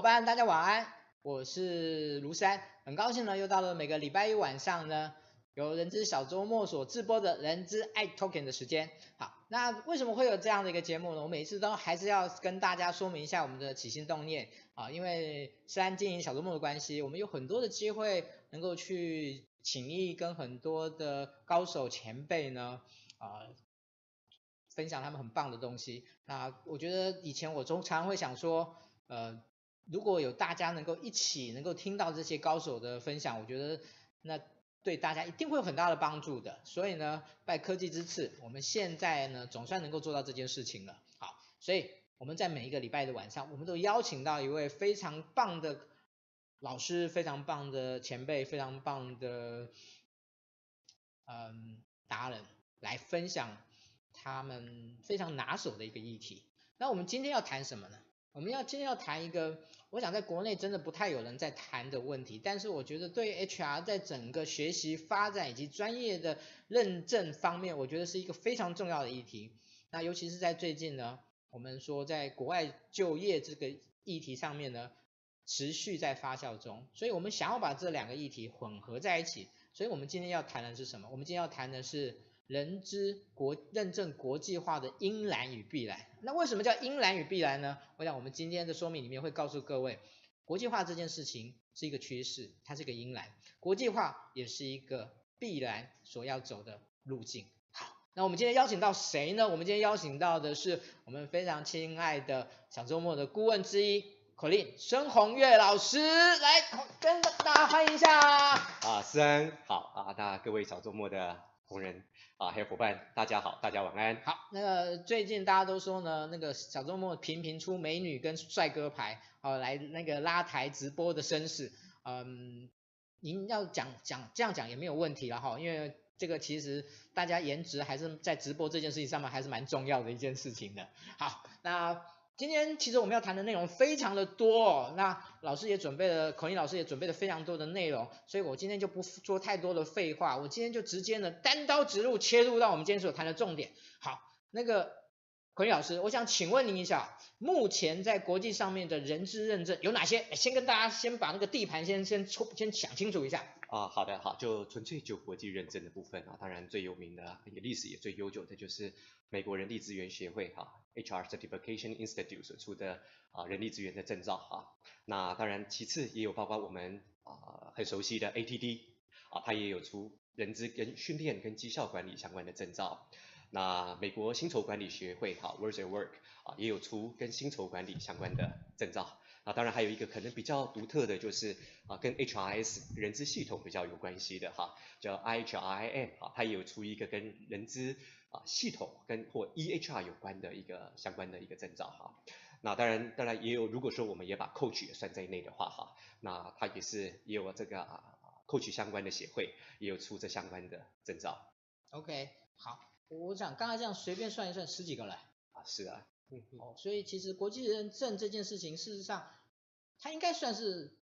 伙伴，大家晚安，我是卢山，很高兴呢，又到了每个礼拜一晚上呢，由人资小周末所直播的人资爱 Token 的时间。好，那为什么会有这样的一个节目呢？我每次都还是要跟大家说明一下我们的起心动念啊，因为虽然经营小周末的关系，我们有很多的机会能够去请益跟很多的高手前辈呢，啊。分享他们很棒的东西。那我觉得以前我中常会想说，呃，如果有大家能够一起能够听到这些高手的分享，我觉得那对大家一定会有很大的帮助的。所以呢，拜科技之赐，我们现在呢总算能够做到这件事情了。好，所以我们在每一个礼拜的晚上，我们都邀请到一位非常棒的老师，非常棒的前辈，非常棒的嗯达人来分享。他们非常拿手的一个议题。那我们今天要谈什么呢？我们要今天要谈一个，我想在国内真的不太有人在谈的问题，但是我觉得对 HR 在整个学习发展以及专业的认证方面，我觉得是一个非常重要的议题。那尤其是在最近呢，我们说在国外就业这个议题上面呢，持续在发酵中，所以我们想要把这两个议题混合在一起。所以我们今天要谈的是什么？我们今天要谈的是。人资国认证国际化的应然与必然，那为什么叫应然与必然呢？我想我们今天的说明里面会告诉各位，国际化这件事情是一个趋势，它是一个应然，国际化也是一个必然所要走的路径。好，那我们今天邀请到谁呢？我们今天邀请到的是我们非常亲爱的小周末的顾问之一，Colin 孙鸿岳老师，来跟着大家欢迎一下。啊，思恩好啊，那各位小周末的同仁。啊，还有伙伴，大家好，大家晚安。好，那个最近大家都说呢，那个小周末频频出美女跟帅哥牌，哦，来那个拉台直播的声势，嗯，您要讲讲这样讲也没有问题了哈，因为这个其实大家颜值还是在直播这件事情上面还是蛮重要的一件事情的。好，那。今天其实我们要谈的内容非常的多哦，那老师也准备了，孔毅老师也准备了非常多的内容，所以我今天就不说太多的废话，我今天就直接呢单刀直入切入到我们今天所谈的重点。好，那个孔毅老师，我想请问您一下，目前在国际上面的人资认证有哪些？先跟大家先把那个地盘先先抽先想清楚一下。啊，好的，好，就纯粹就国际认证的部分啊，当然最有名的也历史也最悠久的就是美国人力资源协会哈。HR Certification Institute 所出的啊人力资源的证照啊，那当然其次也有包括我们啊很熟悉的 ATD 啊，它也有出人资跟训练跟绩效管理相关的证照。那美国薪酬管理学会哈 Works at Work 啊也有出跟薪酬管理相关的证照。啊，当然还有一个可能比较独特的就是啊跟 HRS 人资系统比较有关系的哈，叫 IHRIM 啊，它也有出一个跟人资。啊，系统跟或 EHR 有关的一个相关的一个证照哈，那当然当然也有，如果说我们也把 Coach 也算在内的话哈，那它也是也有这个啊 Coach 相关的协会也有出这相关的证照。OK，好，我想刚才这样随便算一算十几个了。啊，是啊，嗯，哦，所以其实国际认证这件事情，事实上它应该算是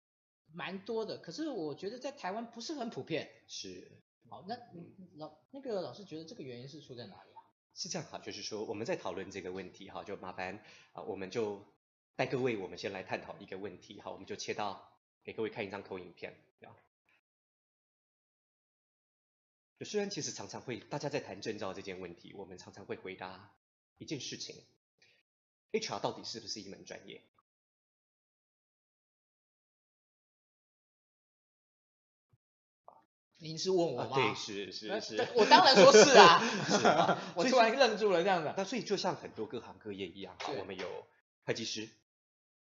蛮多的，可是我觉得在台湾不是很普遍。是。好，那老那个老师觉得这个原因是出在哪里啊？是这样哈，就是说我们在讨论这个问题哈，就麻烦啊，我们就带各位，我们先来探讨一个问题哈，我们就切到给各位看一张投影片啊。就虽然其实常常会大家在谈证照这件问题，我们常常会回答一件事情：HR 到底是不是一门专业？您是问我吗？啊、对，是是是。我当然说是啊。是啊。我突然愣住了，这样子。那所以就像很多各行各业一样，我们有会计师，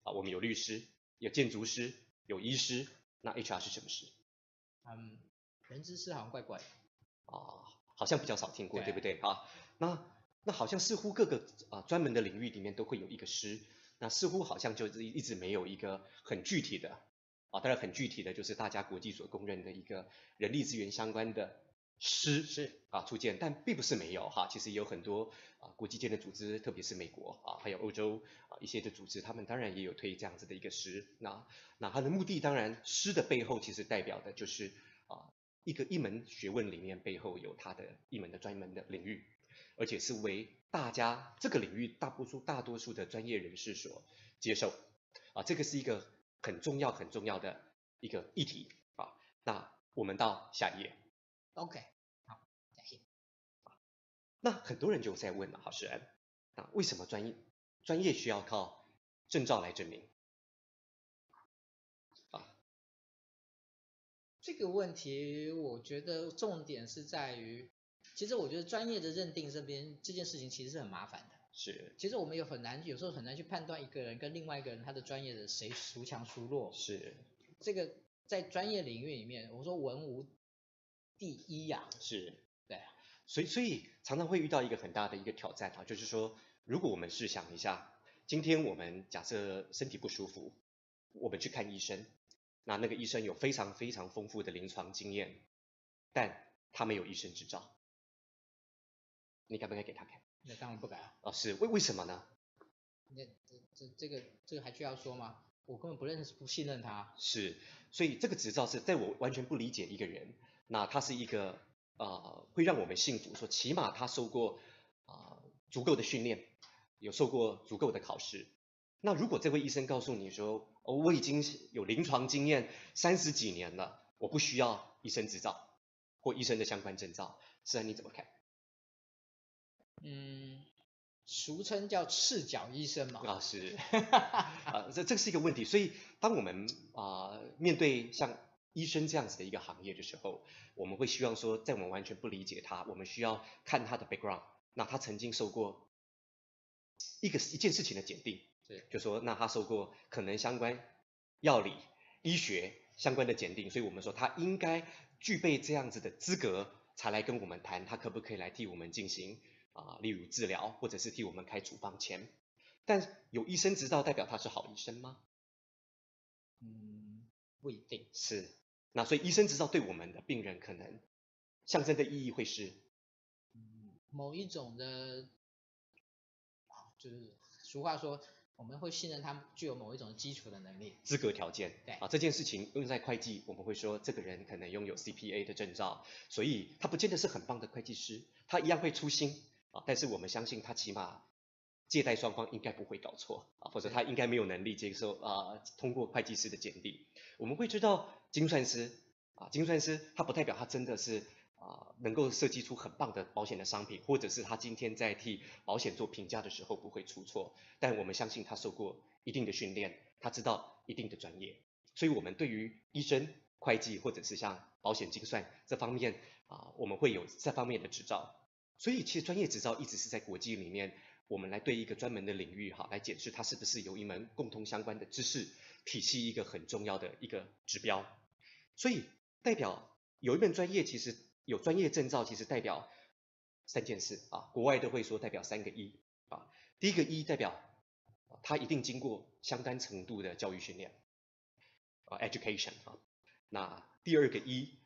啊，我们有律师，有建筑师，有医师，那 HR 是什么师？嗯，人资师好像怪怪的。啊，好像比较少听过，对，对不对？啊，那那好像似乎各个啊专门的领域里面都会有一个师，那似乎好像就是一直没有一个很具体的。啊，当然很具体的就是大家国际所公认的一个人力资源相关的师是啊出现，但并不是没有哈，其实也有很多啊国际间的组织，特别是美国啊，还有欧洲啊一些的组织，他们当然也有推这样子的一个师。那那它的目的当然师的背后其实代表的就是啊一个一门学问里面背后有它的一门的专门的领域，而且是为大家这个领域大多数大多数的专业人士所接受。啊，这个是一个很重要很重要的一个议题啊。那我们到下一页。OK，好，下一页。那很多人就在问了，好，世恩，啊，为什么专业专业需要靠证照来证明？啊，这个问题我觉得重点是在于，其实我觉得专业的认定这边这件事情其实是很麻烦的。是，其实我们有很难，有时候很难去判断一个人跟另外一个人他的专业的谁孰强孰弱。是，这个在专业领域里面，我说文无第一呀、啊。是，对。所以所以常常会遇到一个很大的一个挑战啊，就是说，如果我们试想一下，今天我们假设身体不舒服，我们去看医生，那那个医生有非常非常丰富的临床经验，但他没有医生执照，你该不该给他看？那当然不敢啊！哦，是为为什么呢？那这这这个这个还需要说吗？我根本不认识，不信任他。是，所以这个执照是在我完全不理解一个人，那他是一个呃会让我们幸福，说起码他受过啊、呃、足够的训练，有受过足够的考试。那如果这位医生告诉你说，哦，我已经有临床经验三十几年了，我不需要医生执照或医生的相关证照，是啊，你怎么看？嗯，俗称叫赤脚医生嘛。啊，是，啊，这这是一个问题。所以，当我们啊、呃、面对像医生这样子的一个行业的时候，我们会希望说，在我们完全不理解他，我们需要看他的 background。那他曾经受过一个一件事情的检定，对，就说那他受过可能相关药理、医学相关的检定，所以我们说他应该具备这样子的资格，才来跟我们谈，他可不可以来替我们进行。啊，例如治疗，或者是替我们开处方签，但有医生执照代表他是好医生吗？嗯，不一定是。那所以医生执照对我们的病人可能象征的意义会是，嗯，某一种的，啊，就是俗话说，我们会信任他具有某一种基础的能力。资格条件。对。啊，这件事情用在会计，我们会说这个人可能拥有 CPA 的证照，所以他不见得是很棒的会计师，他一样会粗心。啊，但是我们相信他起码借贷双方应该不会搞错啊，否则他应该没有能力接受啊，通过会计师的鉴定。我们会知道精算师啊，精算师他不代表他真的是啊能够设计出很棒的保险的商品，或者是他今天在替保险做评价的时候不会出错。但我们相信他受过一定的训练，他知道一定的专业。所以我们对于医生、会计或者是像保险精算这方面啊，我们会有这方面的执照。所以其实专业执照一直是在国际里面，我们来对一个专门的领域哈，来检视它是不是有一门共通相关的知识体系，一个很重要的一个指标。所以代表有一门专业，其实有专业证照，其实代表三件事啊。国外都会说代表三个一啊。第一个一代表他一定经过相当程度的教育训练啊，education 啊。那第二个一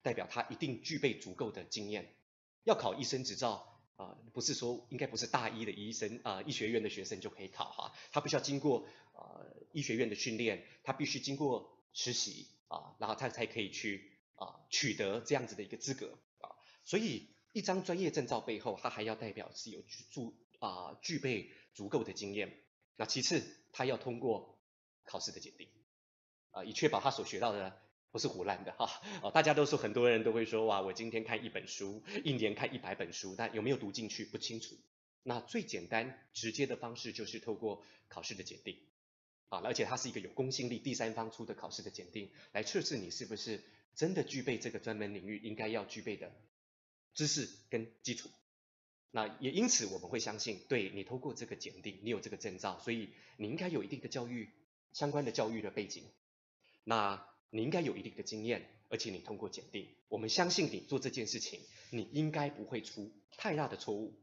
代表他一定具备足够的经验。要考医生执照啊、不是说应该不是大一的医生啊、医学院的学生就可以考哈，他必须要经过呃医学院的训练，他必须经过实习啊，然后他才可以去啊、取得这样子的一个资格啊。所以一张专业证照背后，他还要代表是有足啊具备足够的经验。那其次，他要通过考试的检定啊，以确保他所学到的。不是胡烂的哈，哦，大家都说，很多人都会说，哇，我今天看一本书，一年看一百本书，但有没有读进去不清楚。那最简单直接的方式就是透过考试的检定，啊，而且它是一个有公信力第三方出的考试的检定，来测试你是不是真的具备这个专门领域应该要具备的知识跟基础。那也因此我们会相信，对你透过这个检定，你有这个证照，所以你应该有一定的教育相关的教育的背景。那你应该有一定的经验，而且你通过检定，我们相信你做这件事情，你应该不会出太大的错误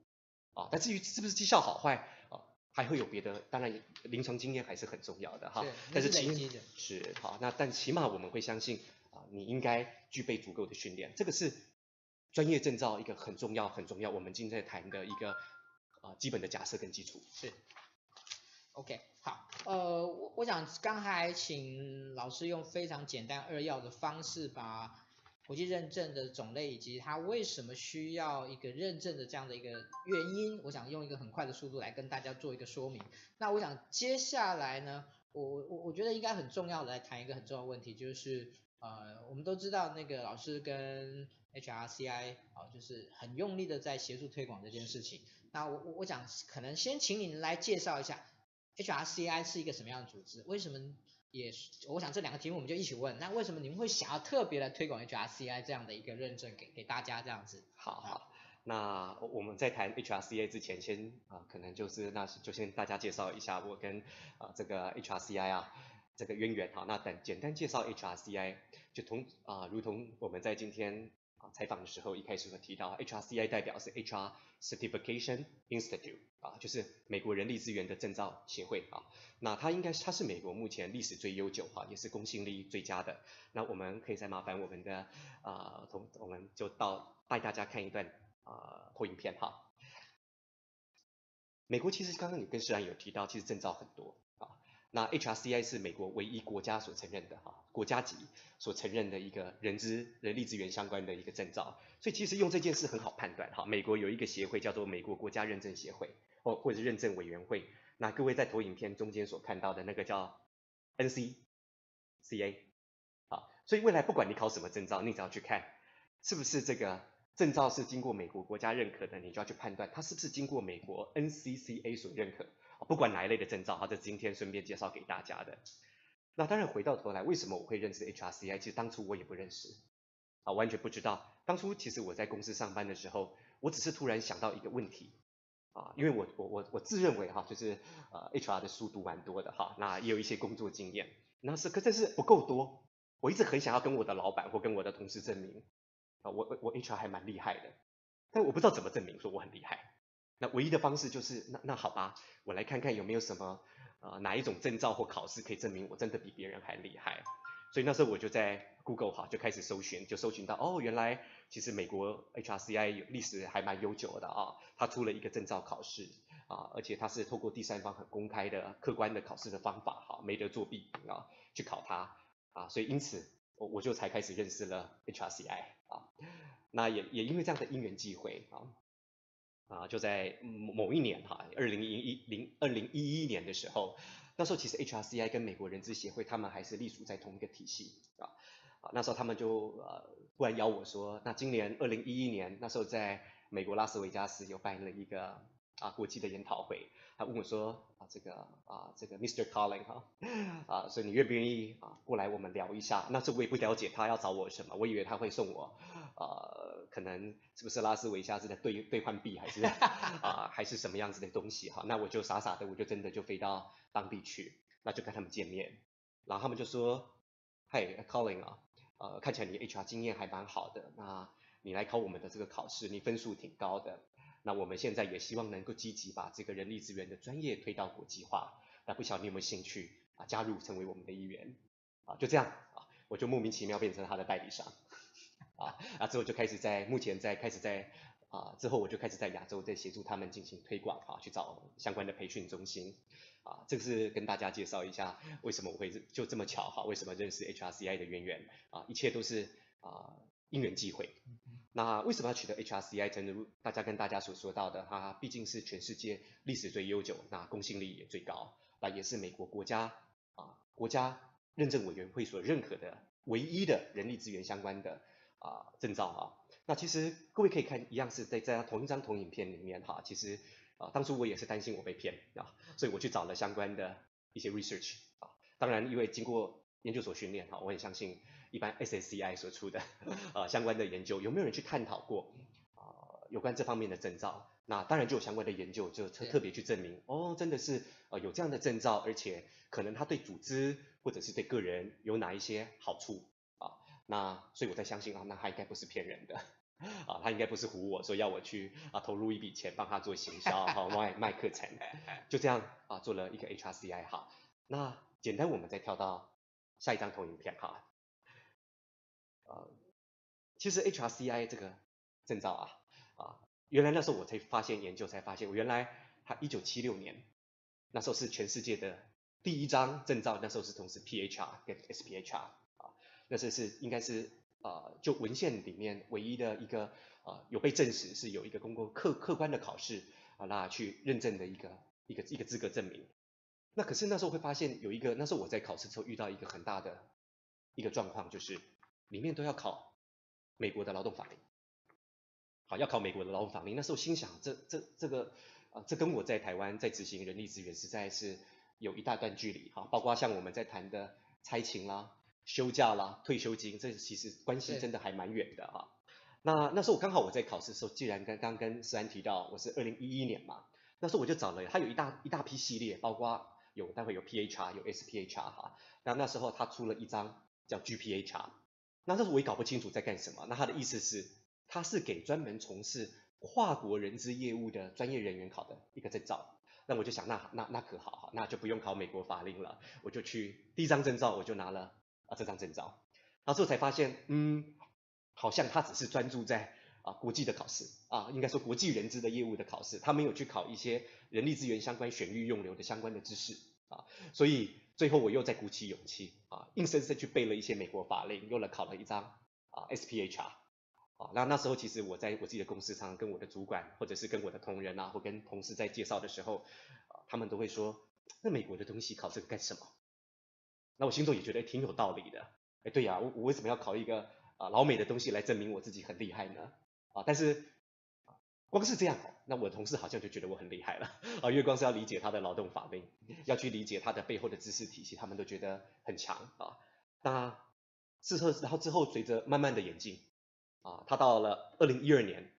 啊。但至于是不是绩效好坏啊，还会有别的，当然临床经验还是很重要的哈。但是起是好，那但起码我们会相信啊，你应该具备足够的训练，这个是专业证照一个很重要很重要，我们今天在谈的一个啊基本的假设跟基础是。OK，好，呃，我我想刚才请老师用非常简单扼要的方式，把国际认证的种类以及它为什么需要一个认证的这样的一个原因，我想用一个很快的速度来跟大家做一个说明。那我想接下来呢，我我我觉得应该很重要的来谈一个很重要的问题，就是呃，我们都知道那个老师跟 HRCI 啊、就是很用力的在协助推广这件事情。那我我我想可能先请你来介绍一下 HRCI 是一个什么样的组织，为什么也我想这两个题目我们就一起问。那为什么你们会想要特别来推广 HRCI 这样的一个认证给给大家这样子？好好。那我们在谈 HRCI 之前先，啊可能就是那就先大家介绍一下我跟啊、这个 HRCI 啊这个渊源哈。那等简单介绍 HRCI，就同啊、如同我们在今天啊采访的时候一开始会提到，HRCI 代表是 HR Certification Institute 啊，就是美国人力资源的证照协会啊。那它应该是它是美国目前历史最悠久哈，也是公信力最佳的。那我们可以再麻烦我们的啊同我们就到带大家看一段。啊，投影片哈。美国其实刚刚你跟诗然有提到，其实证照很多。那 HRCI 是美国唯一国家所承认的哈，国家级所承认的一个人资人力资源相关的一个证照。所以其实用这件事很好判断哈。美国有一个协会叫做美国国家认证协会，或或者是认证委员会。那各位在投影片中间所看到的那个叫 NCCA 啊。所以未来不管你考什么证照，你只要去看是不是这个。证照是经过美国国家认可的，你就要去判断它是不是经过美国 NCCA 所认可。不管哪一类的证照，哈，这今天顺便介绍给大家的。那当然回到头来，为什么我会认识 HRCI？其实当初我也不认识，啊，完全不知道。当初其实我在公司上班的时候，我只是突然想到一个问题，啊，因为我我我我自认为哈，就是呃 HR 的书读蛮多的哈，那也有一些工作经验，那是可这是不够多。我一直很想要跟我的老板或跟我的同事证明。啊，我我我 HR 还蛮厉害的，但我不知道怎么证明说我很厉害。那唯一的方式就是，那那好吧，我来看看有没有什么呃哪一种证照或考试可以证明我真的比别人还厉害。所以那时候我就在 Google 哈就开始搜寻，就搜寻到哦，原来其实美国 HRCI 有历史还蛮悠久的啊，它出了一个证照考试啊，而且它是透过第三方很公开的客观的考试的方法哈，没得作弊啊去考它啊，所以因此我我就才开始认识了 HRCI。啊，那也也因为这样的因缘际会啊，啊就在某一年哈，二零一一零二零一一年的时候，那时候其实 HRCI 跟美国人资协会他们还是隶属在同一个体系啊，啊那时候他们就呃突然邀我说，那今年二零一一年那时候在美国拉斯维加斯有办了一个啊国际的研讨会。他问我说啊，这个啊，这个 Mr. Colin 哈，啊，所以你愿不愿意啊过来我们聊一下？那这我也不了解他要找我什么，我以为他会送我，呃，可能是不是拉斯维加斯的兑兑换币，还是 啊，还是什么样子的东西哈？那我就傻傻的，我就真的就飞到当地去，那就跟他们见面，然后他们就说，嗨，Colin 啊，呃，看起来你 HR 经验还蛮好的，那你来考我们的这个考试，你分数挺高的。那我们现在也希望能够积极把这个人力资源的专业推到国际化。那不晓得你有没有兴趣啊，加入成为我们的一员啊？就这样啊，我就莫名其妙变成他的代理商啊啊！之后就开始在目前在开始在啊之后我就开始在亚洲在协助他们进行推广啊，去找相关的培训中心啊。这个是跟大家介绍一下为什么我会就这么巧哈？为什么认识 HRCI 的渊源啊？一切都是啊因缘际会。那为什么要取得 HRCI？正如大家跟大家所说到的，它毕竟是全世界历史最悠久，那公信力也最高，那也是美国国家啊国家认证委员会所认可的唯一的人力资源相关的啊证照啊。那其实各位可以看，一样是在在同一张投影片里面哈，其实啊当初我也是担心我被骗啊，所以我去找了相关的一些 research 啊，当然因为经过研究所训练哈，我很相信。一般 SSCI 所出的呃 相关的研究，有没有人去探讨过啊、呃、有关这方面的证照？那当然就有相关的研究，就特特别去证明哦，真的是呃有这样的证照，而且可能它对组织或者是对个人有哪一些好处啊？那所以我在相信啊，那他应该不是骗人的啊，他应该不是唬我说要我去啊投入一笔钱帮他做行销好卖卖课程，就这样啊做了一个 HRCI 哈。那简单我们再跳到下一张投影片哈。呃，其实 HRCI 这个证照啊，啊，原来那时候我才发现研究才发现，我原来他一九七六年那时候是全世界的第一张证照，那时候是同时 PHR 跟 SPHR，那是是应该是呃就文献里面唯一的一个呃有被证实是有一个通过客客观的考试啊，那去认证的一个一个一个资格证明那可是那时候会发现有一个，那时候我在考试的时候遇到一个很大的一个状况，就是里面都要考美国的劳动法令，好，要考美国的劳动法令。那时候心想，这这这个啊，这跟我在台湾在执行人力资源实在是有一大段距离哈。包括像我们在谈的差勤啦、休假啦、退休金，这其实关系真的还蛮远的哈。那那时候我刚好我在考试的时候，既然刚刚跟思安提到我是二零一一年嘛，那时候我就找了，他有一大一大批系列，包括。有，待会有 PHR，有 SPHR 哈。那那时候他出了一张叫 GPHR，那那时候我也搞不清楚在干什么。那他的意思是，他是给专门从事跨国人资业务的专业人员考的一个证照。那我就想，那那那可好哈，那就不用考美国法令了，我就去第一张证照我就拿了啊这张证照。然后之后才发现，嗯，好像他只是专注在啊国际的考试啊，应该说国际人资的业务的考试，他没有去考一些人力资源相关选育用留的相关的知识。啊，所以最后我又再鼓起勇气啊，硬生生去背了一些美国法令，又来考了一张啊 SPHR 啊。那那时候其实我在我自己的公司上跟我的主管，或者是跟我的同仁啊，或跟同事在介绍的时候，啊，他们都会说，那美国的东西考这个干什么？那我心中也觉得挺有道理的。哎，对呀，我我为什么要考一个啊老美的东西来证明我自己很厉害呢？啊，但是。光是这样，那我的同事好像就觉得我很厉害了啊，因为光是要理解他的劳动法令，要去理解他的背后的知识体系，他们都觉得很强啊。那之后，然后之后随着慢慢的演进啊，他到了二零一二年，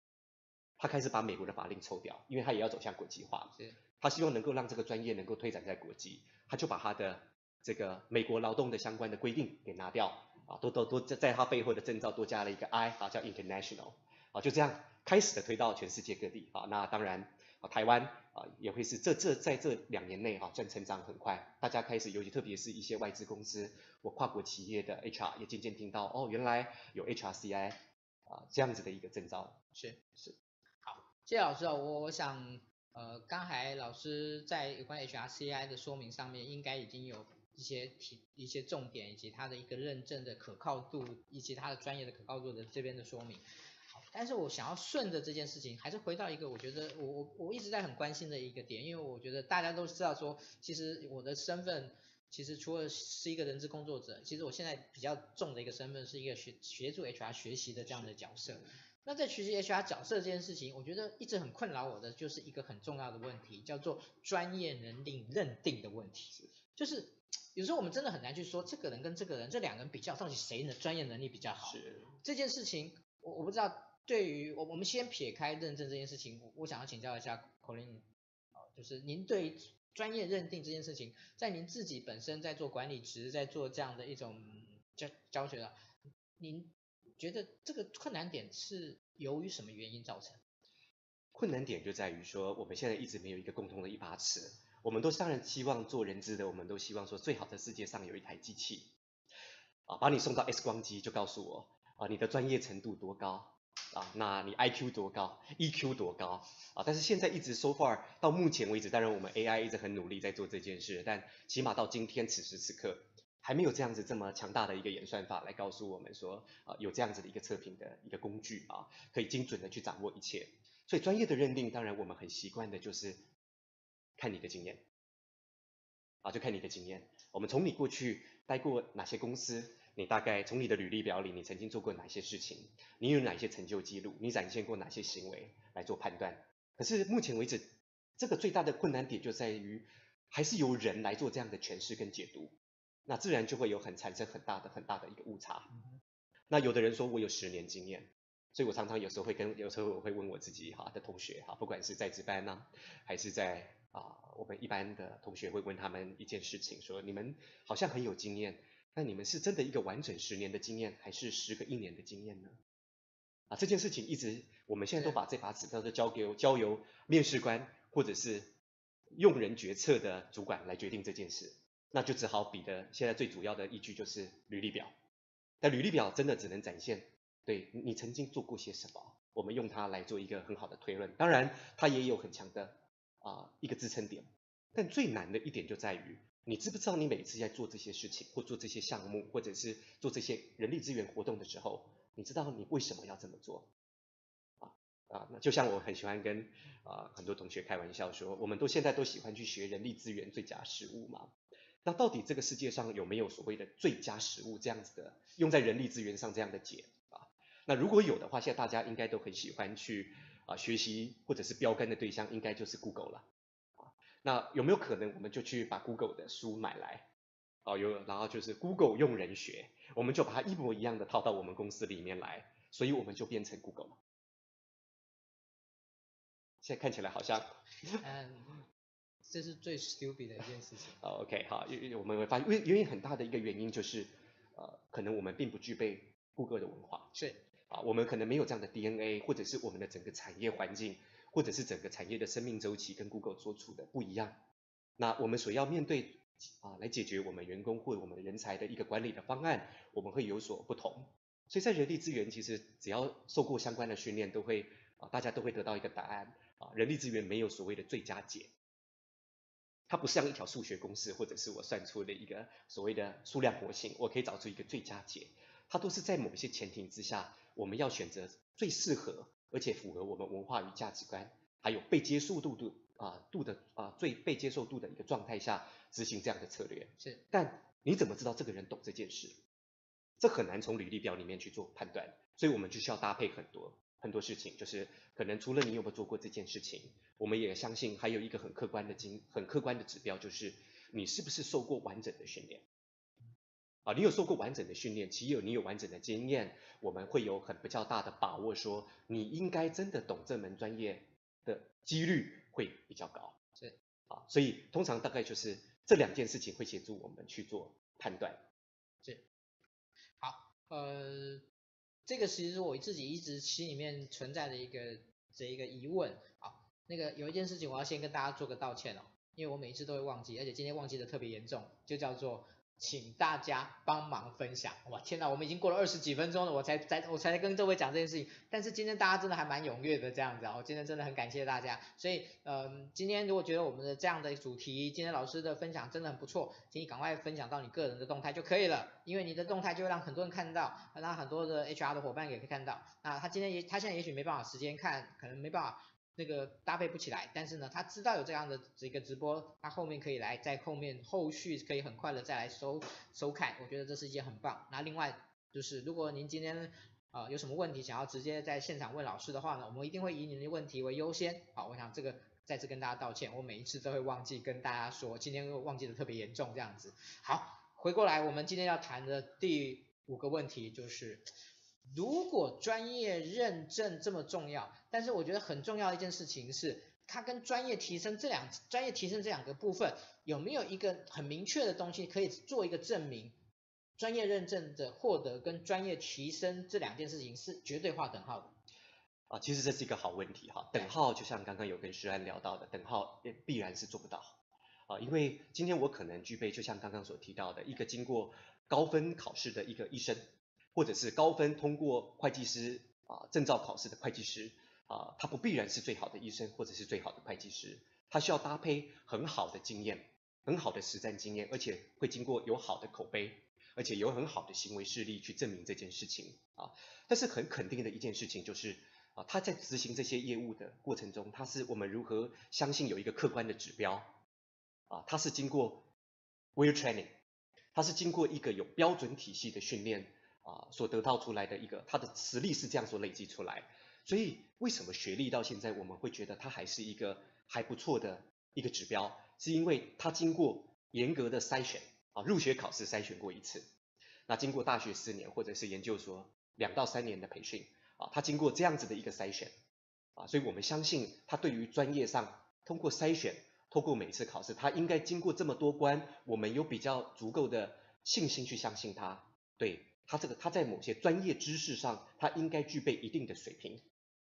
他开始把美国的法令抽掉，因为他也要走向国际化，他希望能够让这个专业能够推展在国际，他就把他的这个美国劳动的相关的规定给拿掉啊，多多多在在他背后的证照多加了一个 I 啊，叫 International 啊，就这样。开始的推到全世界各地啊，那当然啊，台湾啊也会是这这在这两年内啊，正成长很快，大家开始，尤其特别是一些外资公司我跨国企业的 HR 也渐渐听到哦，原来有 HRCI 啊这样子的一个证照。是是，好，谢谢老师啊，我我想呃，刚才老师在有关 HRCI 的说明上面，应该已经有一些提一些重点，以及它的一个认证的可靠度，以及它的专业的可靠度的这边的说明。好但是我想要顺着这件事情，还是回到一个我觉得我我我一直在很关心的一个点，因为我觉得大家都知道说，其实我的身份其实除了是一个人资工作者，其实我现在比较重的一个身份是一个学协助 HR 学习的这样的角色。那在学习 HR 角色这件事情，我觉得一直很困扰我的就是一个很重要的问题，叫做专业能力认定的问题。就是有时候我们真的很难去说这个人跟这个人这两个人比较，到底谁的专业能力比较好？是这件事情，我我不知道。对于我，我们先撇开认证这件事情，我想要请教一下 Colin，就是您对专业认定这件事情，在您自己本身在做管理职，在做这样的一种教教学的，您觉得这个困难点是由于什么原因造成？困难点就在于说，我们现在一直没有一个共同的一把尺。我们都当然希望做人资的，我们都希望说，最好的世界上有一台机器，啊，把你送到 X 光机，就告诉我，啊，你的专业程度多高。啊，那你 IQ 多高，EQ 多高啊？但是现在一直 so far 到目前为止，当然我们 AI 一直很努力在做这件事，但起码到今天此时此刻，还没有这样子这么强大的一个演算法来告诉我们说，啊，有这样子的一个测评的一个工具啊，可以精准的去掌握一切。所以专业的认定，当然我们很习惯的就是看你的经验，啊，就看你的经验。我们从你过去待过哪些公司？你大概从你的履历表里，你曾经做过哪些事情？你有哪些成就记录？你展现过哪些行为来做判断？可是目前为止，这个最大的困难点就在于，还是由人来做这样的诠释跟解读，那自然就会有很产生很大的很大的一个误差。那有的人说我有十年经验，所以我常常有时候会跟有时候我会问我自己哈的同学哈，不管是在值班呢，还是在啊我们一般的同学会问他们一件事情，说你们好像很有经验。那你们是真的一个完整十年的经验，还是十个一年的经验呢？啊，这件事情一直，我们现在都把这把尺，都交给交由面试官或者是用人决策的主管来决定这件事。那就只好比的，现在最主要的依据就是履历表。但履历表真的只能展现，对你曾经做过些什么，我们用它来做一个很好的推论。当然，它也有很强的啊一个支撑点。但最难的一点就在于。你知不知道，你每次在做这些事情，或做这些项目，或者是做这些人力资源活动的时候，你知道你为什么要这么做？啊，啊，那就像我很喜欢跟啊很多同学开玩笑说，我们都现在都喜欢去学人力资源最佳实务嘛。那到底这个世界上有没有所谓的最佳实务这样子的用在人力资源上这样的解啊？那如果有的话，现在大家应该都很喜欢去啊学习或者是标杆的对象，应该就是 Google 了啊。那有没有可能我们就去把 Google 的书买来？哦，有，然后就是 Google 用人学，我们就把它一模一样的套到我们公司里面来，所以我们就变成 Google 了。现在看起来好像，嗯，这是最 stupid 的一件事情。哦，OK，好，因为我们会发现，因为原因很大的一个原因就是，呃，可能我们并不具备 Google 的文化，是，啊，我们可能没有这样的 DNA，或者是我们的整个产业环境，或者是整个产业的生命周期跟 Google 所处的不一样。那我们所要面对啊，来解决我们员工或我们人才的一个管理的方案，我们会有所不同。所以在人力资源，其实只要受过相关的训练，都会啊，大家都会得到一个答案。啊，人力资源没有所谓的最佳解，它不像一条数学公式，或者是我算出的一个所谓的数量模型，我可以找出一个最佳解。它都是在某一些前提之下，我们要选择最适合而且符合我们文化与价值观，还有被接受度度啊度的啊最被接受度的一个状态下执行这样的策略。是，但你怎么知道这个人懂这件事？这很难从履历表里面去做判断，所以我们就需要搭配很多。很多事情就是可能除了你有没有做过这件事情，我们也相信还有一个很客观的经很客观的指标，就是你是不是受过完整的训练。啊，你有受过完整的训练，其有你有完整的经验，我们会有很比较大的把握说你应该真的懂这门专业的几率会比较高。是啊，所以通常大概就是这两件事情会协助我们去做判断。是，好，呃。这个其实是我自己一直心里面存在的一个这一个疑问。好，那个有一件事情我要先跟大家做个道歉哦，因为我每一次都会忘记，而且今天忘记的特别严重，就叫做。请大家帮忙分享，哇天哪，我们已经过了二十几分钟了，我才才我才跟各位讲这件事情，但是今天大家真的还蛮踊跃的这样子啊，我今天真的很感谢大家，所以嗯，今天如果觉得我们的这样的主题，今天老师的分享真的很不错，请你赶快分享到你个人的动态就可以了，因为你的动态就会让很多人看到，让很多的 HR 的伙伴也可以看到，那他今天也他现在也许没办法时间看，可能没办法。那个搭配不起来，但是呢，他知道有这样的这个直播，他后面可以来在后面后续可以很快的再来收收看，我觉得这是一件很棒。那另外就是如果您今天呃有什么问题想要直接在现场问老师的话呢，我们一定会以您的问题为优先。好，我想这个再次跟大家道歉，我每一次都会忘记跟大家说，今天又忘记的特别严重这样子。好，回过来我们今天要谈的第五个问题就是。如果专业认证这么重要，但是我觉得很重要的一件事情是，它跟专业提升这两专业提升这两个部分有没有一个很明确的东西可以做一个证明？专业认证的获得跟专业提升这两件事情是绝对划等号的。啊，其实这是一个好问题哈，等号就像刚刚有跟诗安聊到的，等号也必然是做不到啊，因为今天我可能具备，就像刚刚所提到的一个经过高分考试的一个医生。或者是高分通过会计师啊证照考试的会计师啊，他不必然是最好的医生或者是最好的会计师，他需要搭配很好的经验、很好的实战经验，而且会经过有好的口碑，而且有很好的行为事例去证明这件事情啊。但是很肯定的一件事情就是啊，他在执行这些业务的过程中，他是我们如何相信有一个客观的指标啊？他是经过 well training，他是经过一个有标准体系的训练。啊，所得到出来的一个他的实力是这样所累积出来，所以为什么学历到现在我们会觉得它还是一个还不错的一个指标，是因为它经过严格的筛选啊，入学考试筛选过一次，那经过大学四年或者是研究所两到三年的培训啊，它经过这样子的一个筛选啊，所以我们相信它对于专业上通过筛选，透过每次考试，它应该经过这么多关，我们有比较足够的信心去相信它，对。他这个他在某些专业知识上，他应该具备一定的水平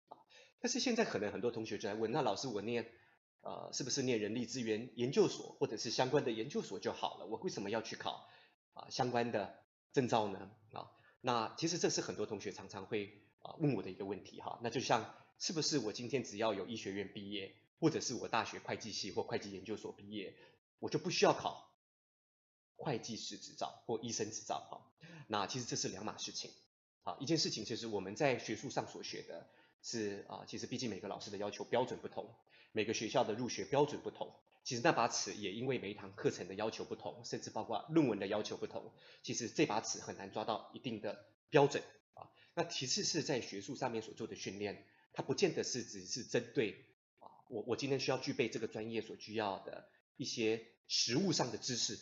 啊。但是现在可能很多同学就在问，那老师我念呃是不是念人力资源研究所或者是相关的研究所就好了？我为什么要去考啊相关的证照呢？啊，那其实这是很多同学常常会啊问我的一个问题哈。那就像是不是我今天只要有医学院毕业，或者是我大学会计系或会计研究所毕业，我就不需要考？会计师执照或医生执照哈，那其实这是两码事情。啊，一件事情就是我们在学术上所学的，是啊，其实毕竟每个老师的要求标准不同，每个学校的入学标准不同，其实那把尺也因为每一堂课程的要求不同，甚至包括论文的要求不同，其实这把尺很难抓到一定的标准啊。那其次是在学术上面所做的训练，它不见得是只是针对啊，我我今天需要具备这个专业所需要的一些实物上的知识，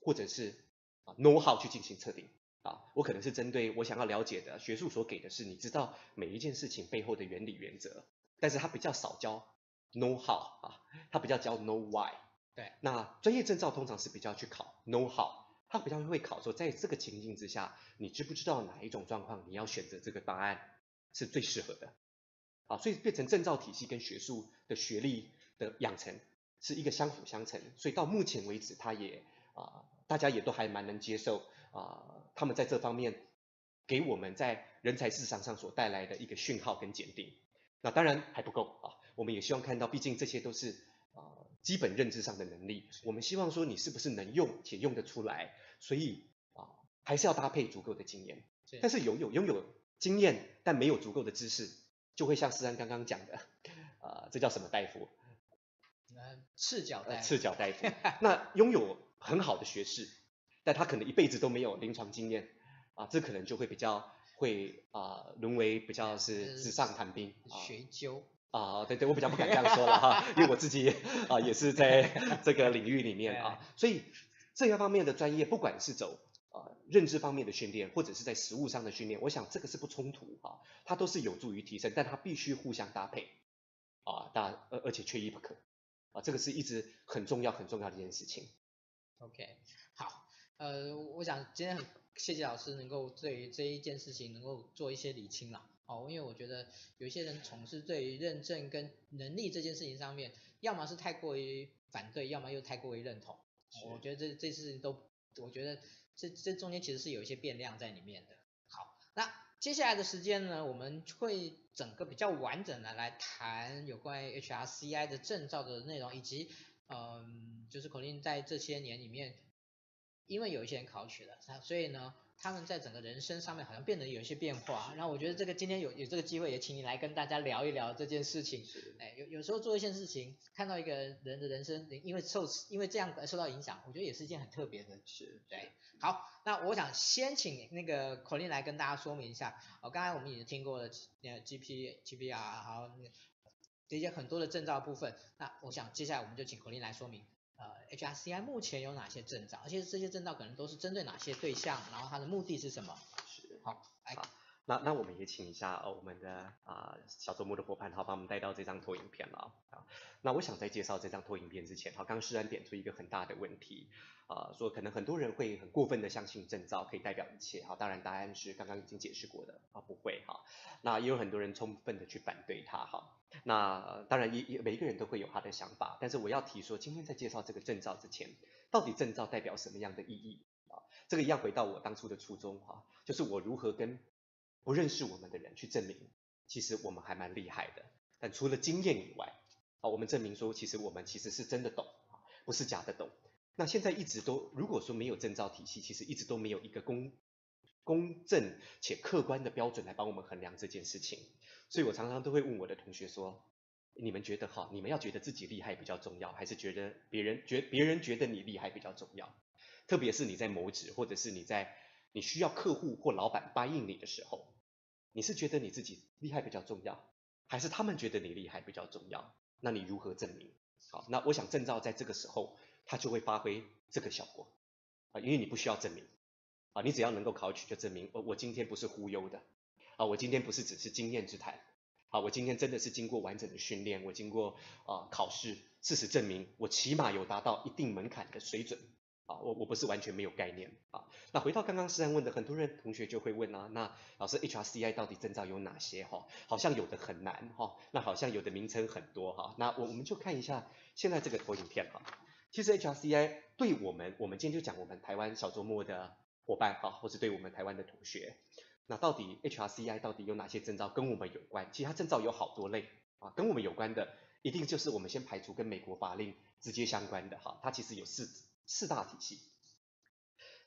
或者是啊 know how 去进行测定。啊，我可能是针对我想要了解的学术所给的是，你知道每一件事情背后的原理原则，但是它比较少教 know how 啊，它比较教 know why。对，那专业证照通常是比较去考 know how，它比较会考说，在这个情境之下，你知不知道哪一种状况你要选择这个答案是最适合的？啊，所以变成证照体系跟学术的学历的养成是一个相辅相成，所以到目前为止，它也啊，大家也都还蛮能接受啊。他们在这方面给我们在人才市场上所带来的一个讯号跟检定，那当然还不够啊。我们也希望看到，毕竟这些都是啊基本认知上的能力。我们希望说你是不是能用且用得出来，所以啊还是要搭配足够的经验。但是有有拥有经验但没有足够的知识，就会像思安刚刚讲的，啊这叫什么大夫？赤脚大夫。赤脚大夫。那拥有很好的学士。但他可能一辈子都没有临床经验啊，这可能就会比较会啊沦为比较是纸上谈兵啊，学究啊，对对，我比较不敢这样说了哈，因为我自己啊也是在 这个领域里面啊，所以这个方面的专业，不管是走啊认知方面的训练，或者是在实务上的训练，我想这个是不冲突啊，它都是有助于提升，但它必须互相搭配啊，大而而且缺一不可啊，这个是一直很重要很重要的一件事情。OK，好。呃，我想今天很谢谢老师能够对于这一件事情能够做一些理清了，哦，因为我觉得有一些人从事对于认证跟能力这件事情上面，要么是太过于反对，要么又太过于认同，我觉得这这事情都，我觉得这这中间其实是有一些变量在里面的。好，那接下来的时间呢，我们会整个比较完整的来谈有关于 HRCI 的证照的内容，以及嗯、呃，就是 Colin 在这些年里面。因为有一些人考取了，所以呢，他们在整个人生上面好像变得有一些变化。然后我觉得这个今天有有这个机会，也请你来跟大家聊一聊这件事情。哎，有有时候做一件事情，看到一个人的人生因为受因为这样而受到影响，我觉得也是一件很特别的事。对，好，那我想先请那个 Colin 来跟大家说明一下。哦，刚才我们已经听过了呃 GP、GPR，好，这些很多的证照部分。那我想接下来我们就请 Colin 来说明。呃，HRCI 目前有哪些证照？而且这些证照可能都是针对哪些对象？然后它的目的是什么？是，好，来，好，那那我们也请一下呃我们的啊、小周末的伙伴，好，把我们带到这张投影片了啊。那我想在介绍这张投影片之前，好，刚刚诗安点出一个很大的问题啊、说可能很多人会很过分的相信证照可以代表一切，好，当然答案是刚刚已经解释过的啊，不会哈。那也有很多人充分的去反对它，哈。那当然，也也每一个人都会有他的想法，但是我要提说，今天在介绍这个证照之前，到底证照代表什么样的意义啊？这个一样回到我当初的初衷哈，就是我如何跟不认识我们的人去证明，其实我们还蛮厉害的。但除了经验以外，啊，我们证明说，其实我们其实是真的懂，不是假的懂。那现在一直都，如果说没有证照体系，其实一直都没有一个公公正且客观的标准来帮我们衡量这件事情。所以我常常都会问我的同学说，你们觉得哈，你们要觉得自己厉害比较重要，还是觉得别人觉别人觉得你厉害比较重要？特别是你在谋职，或者是你在你需要客户或老板答应你的时候，你是觉得你自己厉害比较重要，还是他们觉得你厉害比较重要？那你如何证明？好，那我想证照在这个时候，它就会发挥这个效果啊，因为你不需要证明啊，你只要能够考取，就证明我我今天不是忽悠的。啊，我今天不是只是经验之谈，啊，我今天真的是经过完整的训练，我经过啊考试，事实证明我起码有达到一定门槛的水准，啊，我我不是完全没有概念，啊，那回到刚刚诗安问的，很多人同学就会问啊，那老师 HRCI 到底证照有哪些？哈，好像有的很难，哈，那好像有的名称很多，哈，那我我们就看一下现在这个投影片，哈，其实 HRCI 对我们，我们今天就讲我们台湾小周末的伙伴，哈，或是对我们台湾的同学。那到底 HRCI 到底有哪些证照跟我们有关？其他证照有好多类啊，跟我们有关的一定就是我们先排除跟美国法令直接相关的哈，它其实有四四大体系。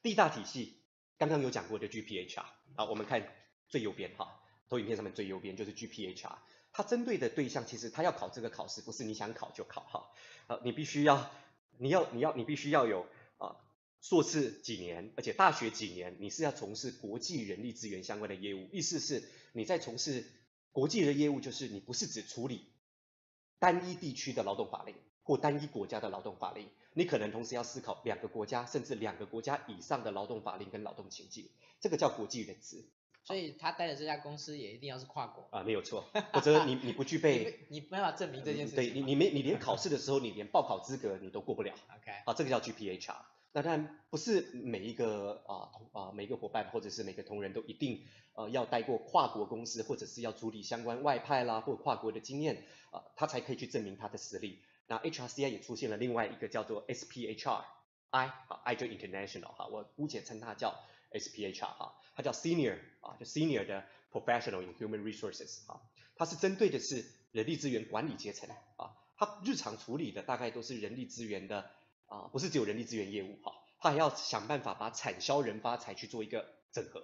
第一大体系刚刚有讲过的 GPHR 啊，我们看最右边哈投影片上面最右边就是 GPHR，它针对的对象其实它要考这个考试，不是你想考就考哈，呃，你必须要，你要你要你必须要有啊硕士几年，而且大学几年，你是要从事国际人力资源相关的业务，意思是你在从事国际的业务，就是你不是只处理单一地区的劳动法令或单一国家的劳动法令。你可能同时要思考两个国家，甚至两个国家以上的劳动法令跟劳动情境，这个叫国际人资。所以他待的这家公司也一定要是跨国啊，没有错。否则你你不具备，你没办法证明这件事情。对，你你没你连考试的时候，你连报考资格你都过不了。OK，啊，这个叫 GPHR。那当然不是每一个啊啊每一个伙伴或者是每个同仁都一定呃要待过跨国公司，或者是要处理相关外派啦或跨国的经验啊，他才可以去证明他的实力。那 HRCI 也出现了另外一个叫做 SPHR I 啊，I 就 International 哈，我姑且称它叫 SPHR 哈，它叫 Senior 啊，就 Senior 的 Professional in Human Resources 啊，它是针对的是人力资源管理阶层啊，它日常处理的大概都是人力资源的啊，不是只有人力资源业务哈，它还要想办法把产销人发财去做一个整合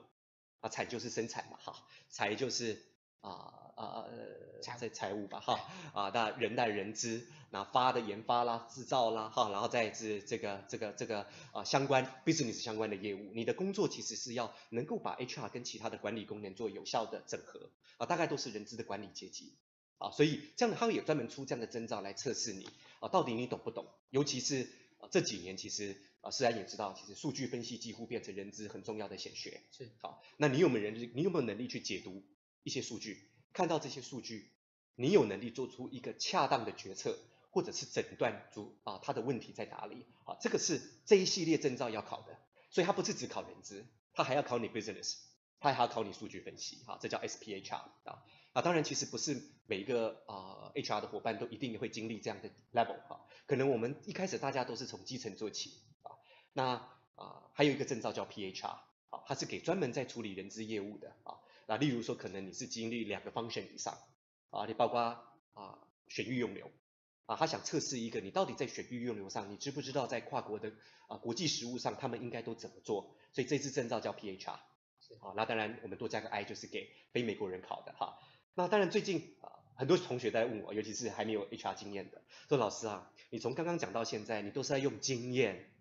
啊，产就是生产嘛哈，财就是啊。啊呃，在财务吧，哈啊，那人带人资，那发的研发啦、制造啦，哈，然后再是这个这个这个啊相关 business 相关的业务，你的工作其实是要能够把 HR 跟其他的管理功能做有效的整合啊，大概都是人资的管理阶级啊，所以这样他们也专门出这样的征兆来测试你啊，到底你懂不懂？尤其是啊这几年其实啊，思然也知道，其实数据分析几乎变成人资很重要的显学，是好，那你有没有人你有没有能力去解读一些数据？看到这些数据，你有能力做出一个恰当的决策，或者是诊断出啊他的问题在哪里啊？这个是这一系列证照要考的，所以它不是只考人资，它还要考你 business，它还要考你数据分析啊，这叫 SPHR 啊。啊，当然其实不是每一个啊 HR 的伙伴都一定会经历这样的 level 啊，可能我们一开始大家都是从基层做起啊。那啊还有一个证照叫 PHR 啊，它是给专门在处理人资业务的啊。那例如说，可能你是经历两个 function 以上，啊，你包括啊选育用流，啊，他想测试一个你到底在选育用流上，你知不知道在跨国的啊国际实务上，他们应该都怎么做？所以这次证照叫 PHR，啊，那当然我们多加个 I 就是给非美国人考的哈。那当然最近啊很多同学在问我，尤其是还没有 HR 经验的，说老师啊，你从刚刚讲到现在，你都是在用经验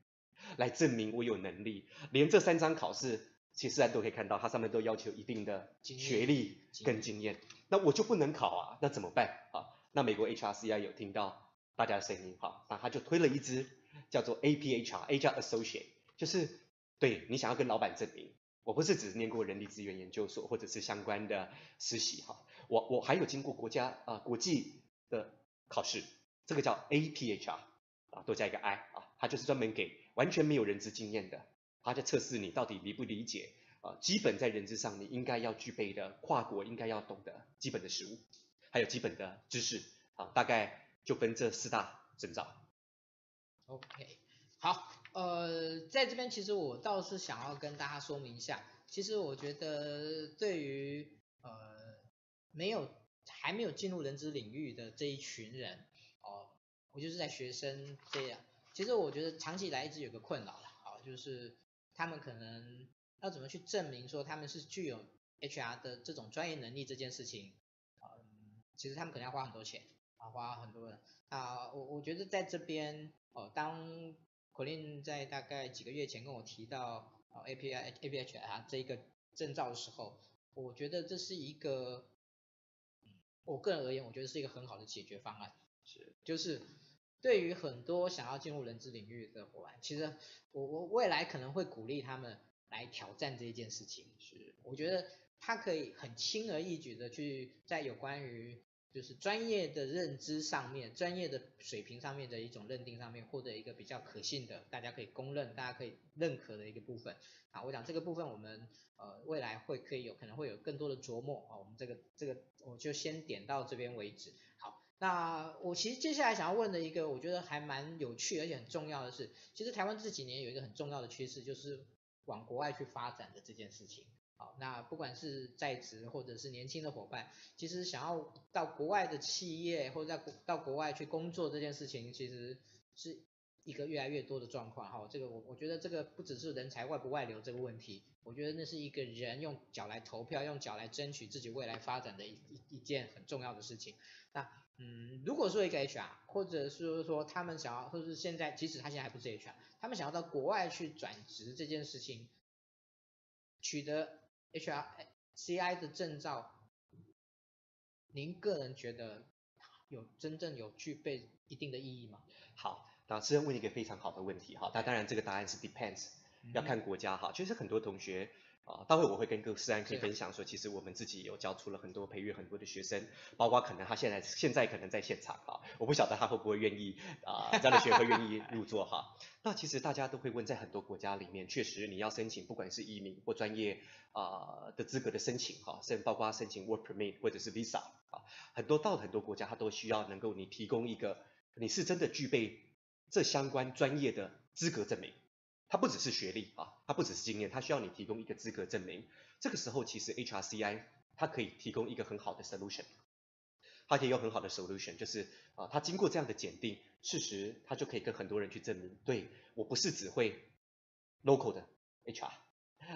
来证明我有能力，连这三张考试。其实大家都可以看到，它上面都要求一定的学历跟经验，那我就不能考啊，那怎么办啊？那美国 HRCI 有听到大家的声音哈，那他就推了一支叫做 APHR，HR Associate，就是对你想要跟老板证明，我不是只是念过人力资源研究所或者是相关的实习哈，我我还有经过国家啊国际的考试，这个叫 APHR 啊，多加一个 I 啊，它就是专门给完全没有人资经验的。他在测试你到底理不理解啊，基本在人资上你应该要具备的跨国应该要懂的基本的实务，还有基本的知识啊，大概就分这四大征兆。OK，好，呃，在这边其实我倒是想要跟大家说明一下，其实我觉得对于呃没有还没有进入人资领域的这一群人哦，我就是在学生这样，其实我觉得长期以来一直有个困扰了，好，就是。他们可能要怎么去证明说他们是具有 HR 的这种专业能力这件事情，嗯，其实他们可能要花很多钱啊，花很多人啊。我我觉得在这边哦，当 Colin 在大概几个月前跟我提到哦 API APHR 这一个证照的时候，我觉得这是一个，我个人而言，我觉得是一个很好的解决方案，是就是。对于很多想要进入人资领域的伙伴，其实我我未来可能会鼓励他们来挑战这一件事情。是，我觉得他可以很轻而易举的去在有关于就是专业的认知上面、专业的水平上面的一种认定上面，获得一个比较可信的、大家可以公认、大家可以认可的一个部分。啊，我想这个部分我们呃未来会可以有可能会有更多的琢磨啊。我们这个这个我就先点到这边为止。那我其实接下来想要问的一个，我觉得还蛮有趣而且很重要的是，其实台湾这几年有一个很重要的趋势，就是往国外去发展的这件事情。好，那不管是在职或者是年轻的伙伴，其实想要到国外的企业或者在到国外去工作这件事情，其实是一个越来越多的状况哈，这个我我觉得这个不只是人才外不外流这个问题，我觉得那是一个人用脚来投票，用脚来争取自己未来发展的一一件很重要的事情。那嗯，如果说一个 HR，或者是说他们想要，或者是现在即使他现在还不是 HR，他们想要到国外去转职这件事情，取得 HRCI 的证照，您个人觉得有真正有具备一定的意义吗？好。老师问一个非常好的问题哈，那当然这个答案是 depends，要看国家哈。其实很多同学啊，待会我会跟各位思安可以分享说，其实我们自己有教出了很多培育很多的学生，包括可能他现在现在可能在现场哈，我不晓得他会不会愿意啊，这样的学会愿意入座哈。那其实大家都会问，在很多国家里面，确实你要申请不管是移民或专业啊的资格的申请哈，甚至包括申请 work permit 或者是 visa 啊，很多到很多国家，他都需要能够你提供一个你是真的具备。这相关专业的资格证明，它不只是学历啊，它不只是经验，它需要你提供一个资格证明。这个时候，其实 HRCI 它可以提供一个很好的 solution，它可以有很好的 solution，就是啊，它经过这样的检定，事实它就可以跟很多人去证明，对，我不是只会 local 的 HR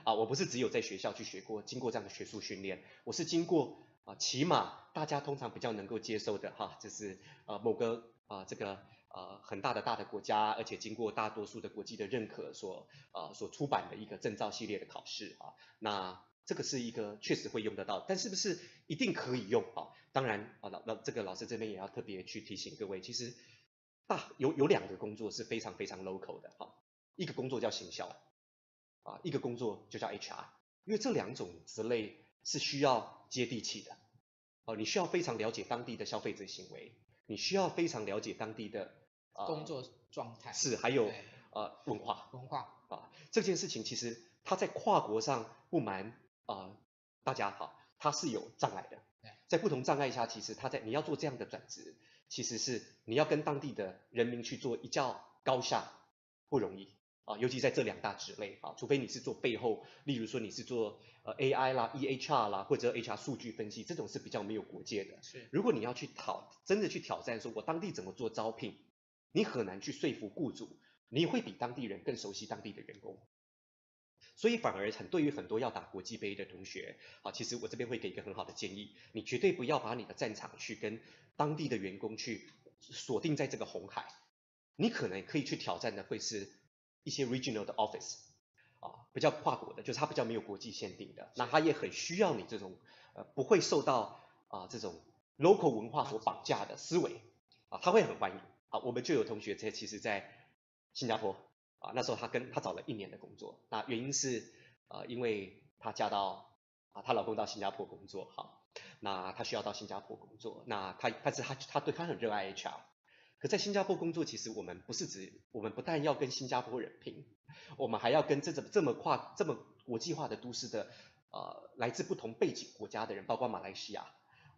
啊，我不是只有在学校去学过，经过这样的学术训练，我是经过啊，起码大家通常比较能够接受的哈，就是啊某个啊这个。呃，很大的大的国家，而且经过大多数的国际的认可所呃所出版的一个证照系列的考试啊，那这个是一个确实会用得到，但是不是一定可以用啊？当然啊，老老这个老师这边也要特别去提醒各位，其实大有有两个工作是非常非常 local 的哈，一个工作叫行销啊，一个工作就叫 HR，因为这两种职类是需要接地气的哦，你需要非常了解当地的消费者行为，你需要非常了解当地的。工作状态、呃、是还有呃文化文化啊这件事情其实它在跨国上不瞒啊、呃、大家哈，它是有障碍的，在不同障碍下，其实它在你要做这样的转职，其实是你要跟当地的人民去做一较高下不容易啊，尤其在这两大职类啊，除非你是做背后，例如说你是做呃 AI 啦、EHR 啦或者 HR 数据分析，这种是比较没有国界的。是，如果你要去讨真的去挑战，说我当地怎么做招聘？你很难去说服雇主，你会比当地人更熟悉当地的员工，所以反而很对于很多要打国际杯的同学，啊，其实我这边会给一个很好的建议，你绝对不要把你的战场去跟当地的员工去锁定在这个红海，你可能可以去挑战的会是一些 regional 的 office，啊，比较跨国的，就是它比较没有国际限定的，那它也很需要你这种呃不会受到啊这种 local 文化所绑架的思维，啊，他会很欢迎。啊，我们就有同学在其实，在新加坡啊，那时候他跟他找了一年的工作，那原因是呃，因为她嫁到啊，她老公到新加坡工作，好，那她需要到新加坡工作，那她但是她她对她很热爱 HR，可在新加坡工作，其实我们不是指我们不但要跟新加坡人拼，我们还要跟这种这么跨这么国际化的都市的呃来自不同背景国家的人，包括马来西亚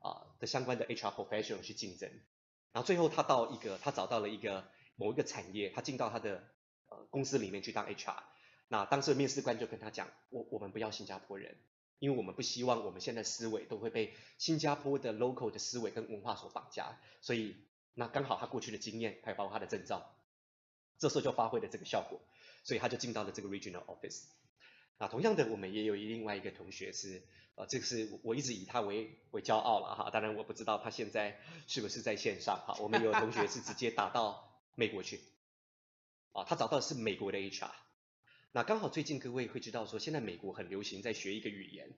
啊的相关的 HR professional 去竞争。然后最后他到一个，他找到了一个某一个产业，他进到他的呃公司里面去当 HR。那当时的面试官就跟他讲，我我们不要新加坡人，因为我们不希望我们现在思维都会被新加坡的 local 的思维跟文化所绑架。所以那刚好他过去的经验，还有包括他的证照，这时候就发挥了这个效果，所以他就进到了这个 regional office。那同样的，我们也有另外一个同学是。啊，这个是我一直以他为为骄傲了哈，当然我不知道他现在是不是在线上哈。我们有同学是直接打到美国去，啊，他找到的是美国的 HR。那刚好最近各位会知道说，现在美国很流行在学一个语言，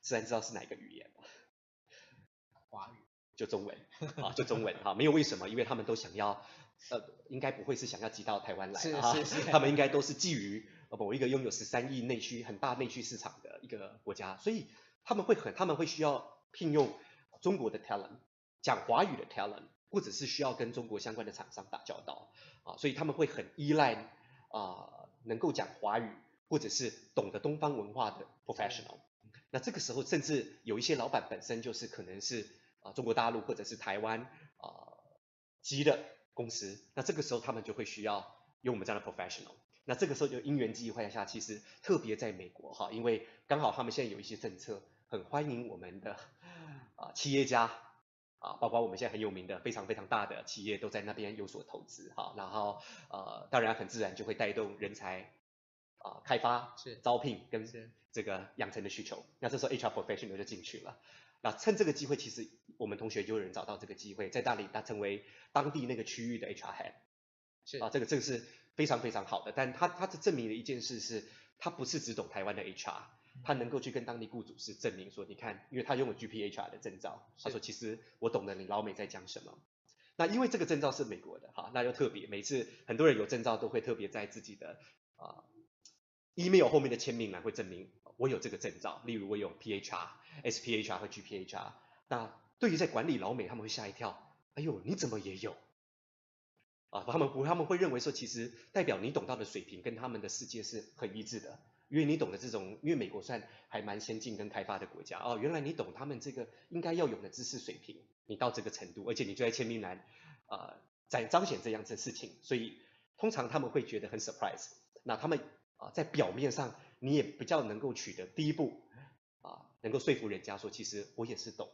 自然知道是哪个语言吗？华语。就中文啊，就中文哈，没有为什么，因为他们都想要，呃，应该不会是想要挤到台湾来啊，他们应该都是基于。某一个拥有十三亿内需、很大内需市场的一个国家，所以他们会很，他们会需要聘用中国的 talent，讲华语的 talent，或者是需要跟中国相关的厂商打交道啊，所以他们会很依赖啊能够讲华语或者是懂得东方文化的 professional。那这个时候，甚至有一些老板本身就是可能是啊中国大陆或者是台湾啊籍的公司，那这个时候他们就会需要用我们这样的 professional。那这个时候就因缘际会下，其实特别在美国哈，因为刚好他们现在有一些政策，很欢迎我们的啊企业家啊，包括我们现在很有名的非常非常大的企业都在那边有所投资哈，然后呃，当然很自然就会带动人才啊开发、是招聘跟这个养成的需求，那这时候 HR professional 就进去了。那趁这个机会，其实我们同学就有人找到这个机会，在那里他成为当地那个区域的 HR head，是啊，这个这个是非常非常好的。但他他是证明了一件事是，他不是只懂台湾的 HR，他能够去跟当地雇主是证明说，你看，因为他拥有 GPHR 的证照，他说其实我懂得你老美在讲什么。那因为这个证照是美国的哈，那又特别，每次很多人有证照都会特别在自己的啊 email 后面的签名栏会证明。我有这个证照，例如我有 PHR、SPHR 和 GPHR。那对于在管理老美，他们会吓一跳，哎呦，你怎么也有？啊，他们不，他们会认为说，其实代表你懂到的水平跟他们的世界是很一致的，因为你懂得这种，因为美国算还蛮先进跟开发的国家哦，原来你懂他们这个应该要有的知识水平，你到这个程度，而且你就在签名栏啊，在、彰显这样子的事情，所以通常他们会觉得很 surprise。那他们啊、在表面上。你也比较能够取得第一步啊，能够说服人家说，其实我也是懂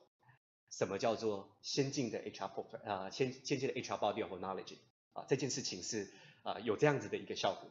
什么叫做先进的 HR prof 啊，先先进的 HR body of knowledge 啊，这件事情是啊有这样子的一个效果。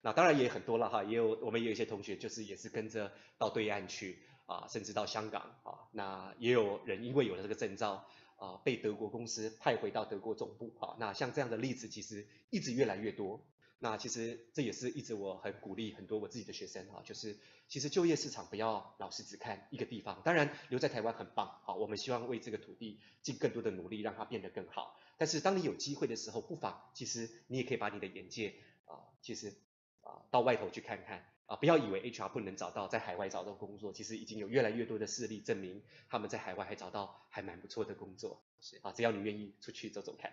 那当然也很多了哈，也有我们也有一些同学就是也是跟着到对岸去啊，甚至到香港啊，那也有人因为有了这个证照啊，被德国公司派回到德国总部啊，那像这样的例子其实一直越来越多。那其实这也是一直我很鼓励很多我自己的学生哈，就是其实就业市场不要老是只看一个地方，当然留在台湾很棒，好，我们希望为这个土地尽更多的努力，让它变得更好。但是当你有机会的时候，不妨其实你也可以把你的眼界啊，其实啊到外头去看看啊，不要以为 HR 不能找到在海外找到工作，其实已经有越来越多的事例证明他们在海外还找到还蛮不错的工作，是啊，只要你愿意出去走走看。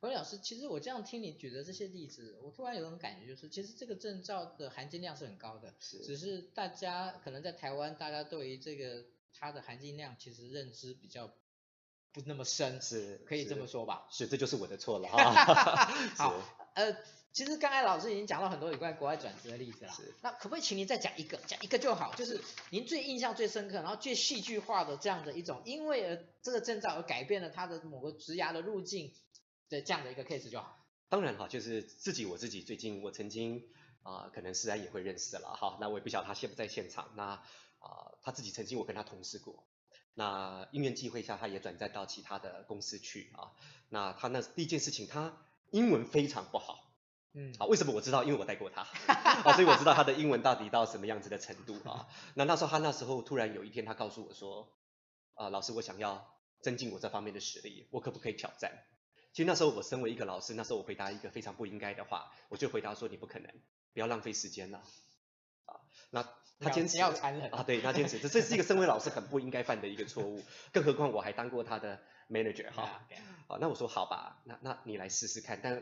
洪老师，其实我这样听你举的这些例子，我突然有种感觉，就是其实这个证照的含金量是很高的，是，只是大家可能在台湾，大家对于这个它的含金量其实认知比较不那么深，是，可以这么说吧？是，是这就是我的错了 哈。好，呃，其实刚才老师已经讲到很多有关国外转职的例子了，是，那可不可以请您再讲一个，讲一个就好，就是您最印象最深刻，然后最戏剧化的这样的一种，因为而这个证照而改变了他的某个职涯的路径。的这样的一个 case 就好。当然哈，就是自己我自己最近我曾经啊、呃，可能思然也会认识了哈。那我也不晓得他现不在现场。那啊、呃，他自己曾经我跟他同事过。那因缘际会下，他也转战到其他的公司去啊。那他那第一件事情，他英文非常不好。嗯。好，为什么我知道？因为我带过他。啊，所以我知道他的英文到底到什么样子的程度啊。那那时候他那时候突然有一天，他告诉我说，啊、呃，老师，我想要增进我这方面的实力，我可不可以挑战？其实那时候我身为一个老师，那时候我回答一个非常不应该的话，我就回答说，你不可能，不要浪费时间了，啊，那他坚持要残忍。啊，对，他坚持，这这是一个身为老师很不应该犯的一个错误，更何况我还当过他的 manager 哈，啊，那我说好吧，那那你来试试看，但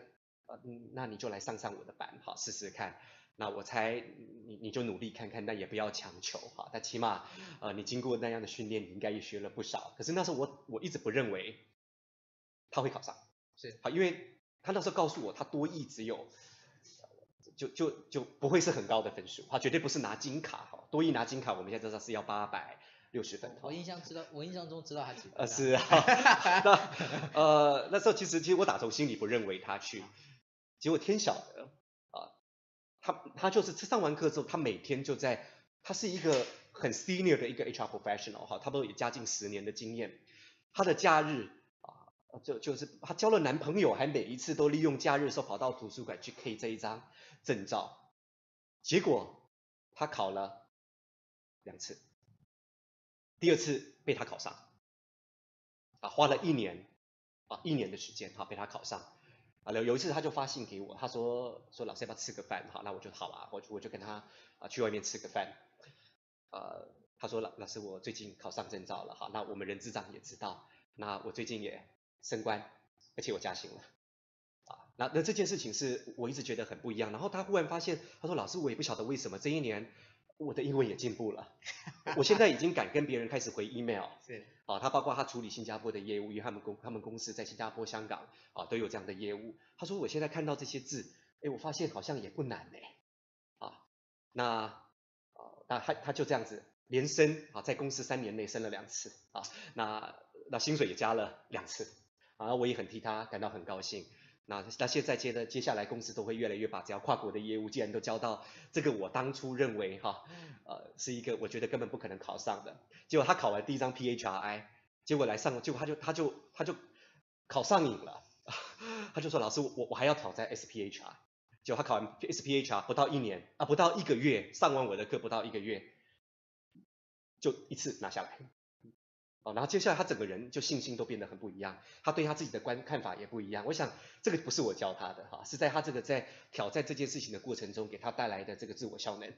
呃，那你就来上上我的班，哈，试试看，那我猜你你就努力看看，但也不要强求哈，但起码呃你经过那样的训练，你应该也学了不少，可是那时候我我一直不认为他会考上。是。好，因为他那时候告诉我，他多益只有，就就就不会是很高的分数，他绝对不是拿金卡哈，多一拿金卡，我们现在知道是要八百六十分。我印象知道，我印象中知道他几分。呃是啊，那呃那时候其实其实我打从心里不认为他去，结果天晓得啊，他他就是上完课之后，他每天就在，他是一个很 senior 的一个 HR professional 哈，差不多也加近十年的经验，他的假日。就就是她交了男朋友，还每一次都利用假日的时候跑到图书馆去 K 这一张证照，结果他考了两次，第二次被他考上，啊，花了一年。啊一年的时间，哈被他考上，啊，有有一次他就发信给我，他说说老师要不要吃个饭？好，那我就好啊，我就我就跟他啊去外面吃个饭，呃，他说老老师我最近考上证照了，好，那我们人资长也知道，那我最近也。升官，而且我加薪了，那那这件事情是我一直觉得很不一样。然后他忽然发现，他说：“老师，我也不晓得为什么这一年我的英文也进步了，我现在已经敢跟别人开始回 email。”是，啊，他包括他处理新加坡的业务，因为他们公他们公司在新加坡、香港啊都有这样的业务。他说：“我现在看到这些字，哎，我发现好像也不难呢。”啊，那啊，那他他就这样子连升啊，在公司三年内升了两次啊，那。那薪水也加了两次，啊，我也很替他感到很高兴。那那现在接的接下来公司都会越来越把只要跨国的业务，既然都交到这个我当初认为哈，呃，是一个我觉得根本不可能考上的，结果他考完第一张 PHRI，结果来上，结果他就他就他就考上瘾了，他就说老师我我还要挑战 SPHR，结果他考完 SPHR 不到一年啊不到一个月上完我的课不到一个月，就一次拿下来。哦，然后接下来他整个人就信心都变得很不一样，他对他自己的观看法也不一样。我想这个不是我教他的哈，是在他这个在挑战这件事情的过程中给他带来的这个自我效能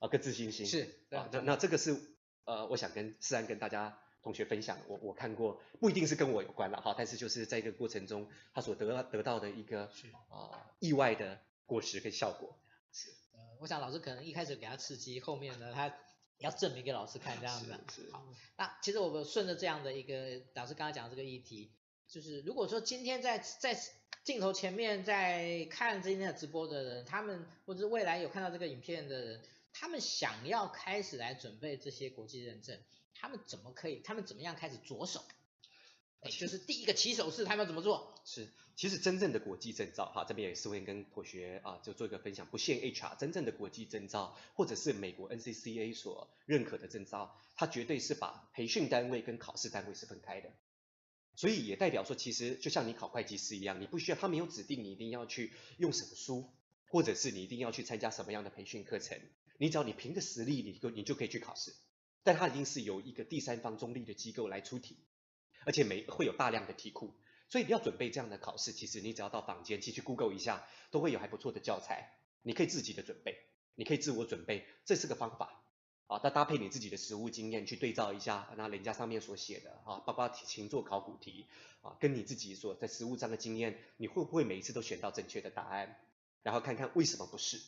啊跟自信心。是啊，那那这个是呃，我想跟思安跟大家同学分享，我我看过不一定是跟我有关了哈，但是就是在这个过程中他所得得到的一个啊、呃、意外的果实跟效果。是呃，我想老师可能一开始给他刺激，后面呢他。要证明给老师看这样子，好，那其实我们顺着这样的一个老师刚才讲的这个议题，就是如果说今天在在镜头前面在看今天的直播的人，他们或者是未来有看到这个影片的人，他们想要开始来准备这些国际认证，他们怎么可以？他们怎么样开始着手？就是第一个起手式，他们要怎么做？是。其实真正的国际证照，哈，这边也是会跟同学啊，就做一个分享。不限 HR，真正的国际证照，或者是美国 NCCA 所认可的证照，它绝对是把培训单位跟考试单位是分开的。所以也代表说，其实就像你考会计师一样，你不需要，他没有指定你一定要去用什么书，或者是你一定要去参加什么样的培训课程。你只要你凭着实力，你就你就可以去考试。但它一定是由一个第三方中立的机构来出题，而且每会有大量的题库。所以你要准备这样的考试，其实你只要到坊间去去 Google 一下，都会有还不错的教材，你可以自己的准备，你可以自我准备，这是个方法啊。再搭配你自己的实务经验去对照一下，那人家上面所写的啊，包括勤做考古题啊，跟你自己所在实务上的经验，你会不会每一次都选到正确的答案？然后看看为什么不是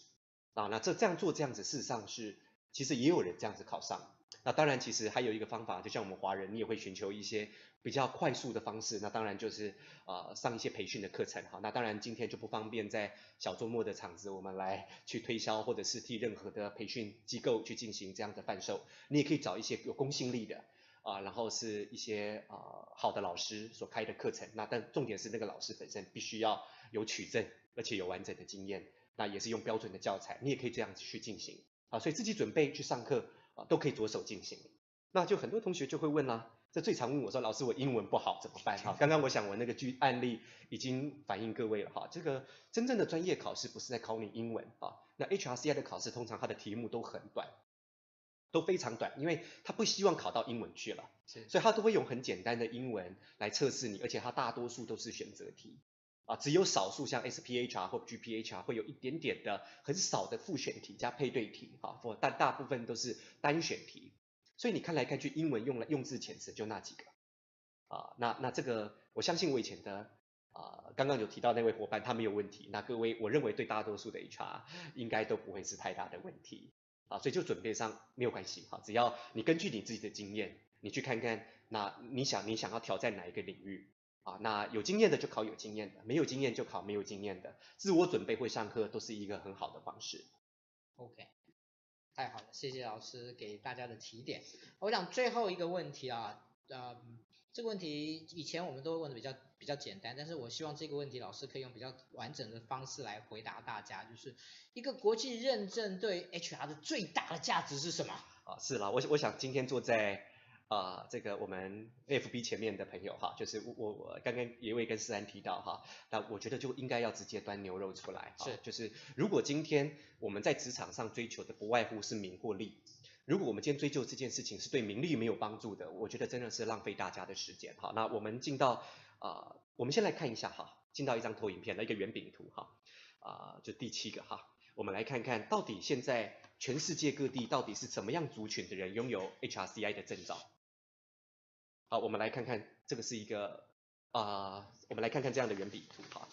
啊？那这这样做这样子，事实上是其实也有人这样子考上。那当然，其实还有一个方法，就像我们华人，你也会寻求一些比较快速的方式。那当然就是呃上一些培训的课程哈。那当然今天就不方便在小周末的场子，我们来去推销或者是替任何的培训机构去进行这样的贩售。你也可以找一些有公信力的啊，然后是一些啊好的老师所开的课程。那但重点是那个老师本身必须要有取证，而且有完整的经验。那也是用标准的教材，你也可以这样子去进行啊。所以自己准备去上课。啊，都可以着手进行，那就很多同学就会问啦、这最常问我说，老师我英文不好怎么办？哈，刚刚我想我那个句案例已经反映各位了哈，这个真正的专业考试不是在考你英文啊，那 HRCI 的考试通常它的题目都很短，都非常短，因为他不希望考到英文去了，所以他都会用很简单的英文来测试你，而且他大多数都是选择题。啊，只有少数像 SPHR 或 GPHR 会有一点点的很少的复选题加配对题，哈，但大部分都是单选题。所以你看来看去，英文用了用字遣词就那几个，啊，那那这个我相信我以前的啊，刚刚有提到那位伙伴他没有问题，那各位我认为对大多数的 HR 应该都不会是太大的问题，啊，所以就准备上没有关系，哈，只要你根据你自己的经验，你去看看，那你想你想要挑战哪一个领域？啊，那有经验的就考有经验的，没有经验就考没有经验的。自我准备会上课都是一个很好的方式。OK，太好了，谢谢老师给大家的提点。我想最后一个问题啊，呃，这个问题以前我们都会问的比较比较简单，但是我希望这个问题老师可以用比较完整的方式来回答大家，就是一个国际认证对 HR 的最大的价值是什么？啊，是啦，我我想今天坐在。啊、呃，这个我们 FB 前面的朋友哈，就是我我我刚刚也会跟思安提到哈，那我觉得就应该要直接端牛肉出来，是，就是如果今天我们在职场上追求的不外乎是名或利，如果我们今天追求这件事情是对名利没有帮助的，我觉得真的是浪费大家的时间哈。那我们进到啊、呃，我们先来看一下哈，进到一张投影片的一个圆饼图哈，啊、呃，就第七个哈，我们来看看到底现在全世界各地到底是怎么样族群的人拥有 HRCI 的证照。好，我们来看看这个是一个啊、我们来看看这样的圆饼图哈。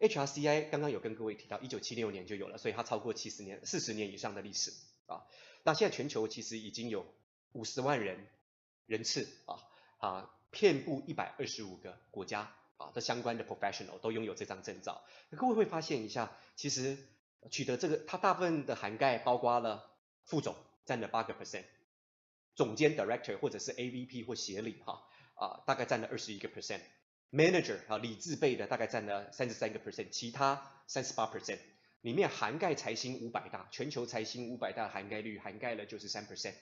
HRCI 刚刚有跟各位提到，一九七六年就有了，所以它超过七十年、四十年以上的历史啊。那现在全球其实已经有五十万人人次啊啊，遍布一百二十五个国家啊，这相关的 professional 都拥有这张证照。各位会发现一下，其实取得这个，它大部分的涵盖包括了副总占了八个 percent。总监 director 或者是 AVP 或协理哈啊，大概占了二十一个 percent，manager 啊，理字辈的大概占了三十三个 percent，其他三十八 percent，里面涵盖财新五百大，全球财新五百大涵盖率涵盖了就是三 percent，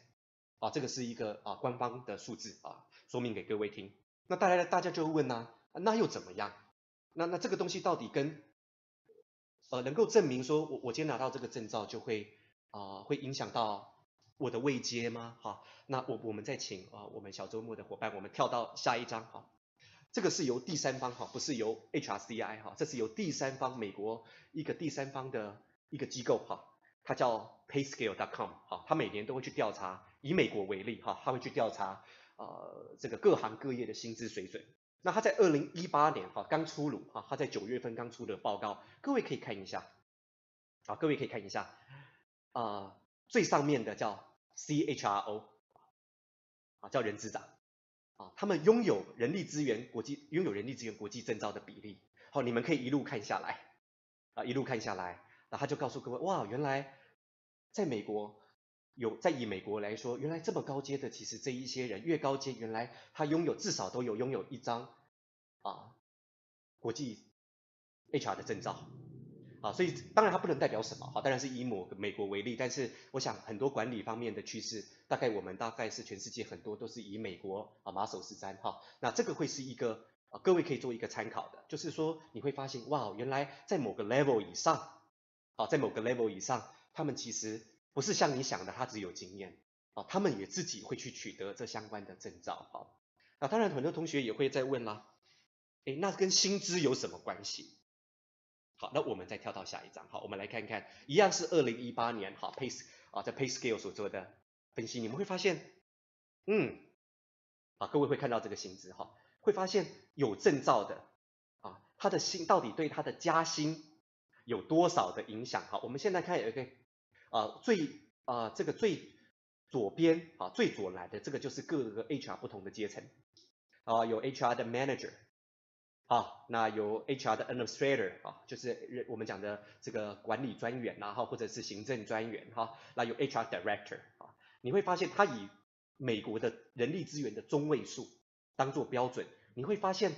啊，这个是一个啊官方的数字啊，说明给各位听。那大家大家就会问呢、啊，那又怎么样？那那这个东西到底跟呃能够证明说我我今天拿到这个证照就会啊、呃、会影响到我的位阶吗？好，那我我们再请啊、我们小周末的伙伴，我们跳到下一章哈。这个是由第三方哈，不是由 HRCI 哈，这是由第三方美国一个第三方的一个机构哈，它叫 PayScale.com 哈，它每年都会去调查，以美国为例哈，它会去调查。呃，这个各行各业的薪资水准，那他在二零一八年哈刚出炉哈，他在九月份刚出的报告，各位可以看一下，啊，各位可以看一下，啊、最上面的叫 CHRO，啊，叫人资长，啊，他们拥有人力资源国际拥有人力资源国际证照的比例，好，你们可以一路看下来，啊，一路看下来，然后他就告诉各位，哇，原来在美国。有在以美国来说，原来这么高阶的，其实这一些人越高阶，原来他拥有至少都有拥有一张啊国际 HR 的证照啊，所以当然它不能代表什么哈，当然是以某个美国为例，但是我想很多管理方面的趋势，大概我们大概是全世界很多都是以美国啊马首是瞻哈，那这个会是一个啊各位可以做一个参考的，就是说你会发现哇，原来在某个 level 以上啊，在某个 level 以上，他们其实。不是像你想的，他只有经验啊，他们也自己会去取得这相关的证照哈。那当然，很多同学也会在问啦，诶，那跟薪资有什么关系？好，那我们再跳到下一章，好，我们来看看，一样是二零一八年，好，Pace 啊，在 PayScale 所做的分析，你们会发现，嗯，啊，各位会看到这个薪资哈，会发现有证照的啊，他的薪到底对他的加薪有多少的影响？好，我们现在看有一个。啊，最啊，这个最左边啊，最左来的这个就是各个 HR 不同的阶层啊，有 HR 的 Manager 啊，那有 HR 的 Administrator 啊，就是我们讲的这个管理专员然后，或者是行政专员哈，那有 HR Director 啊，你会发现它以美国的人力资源的中位数当做标准，你会发现，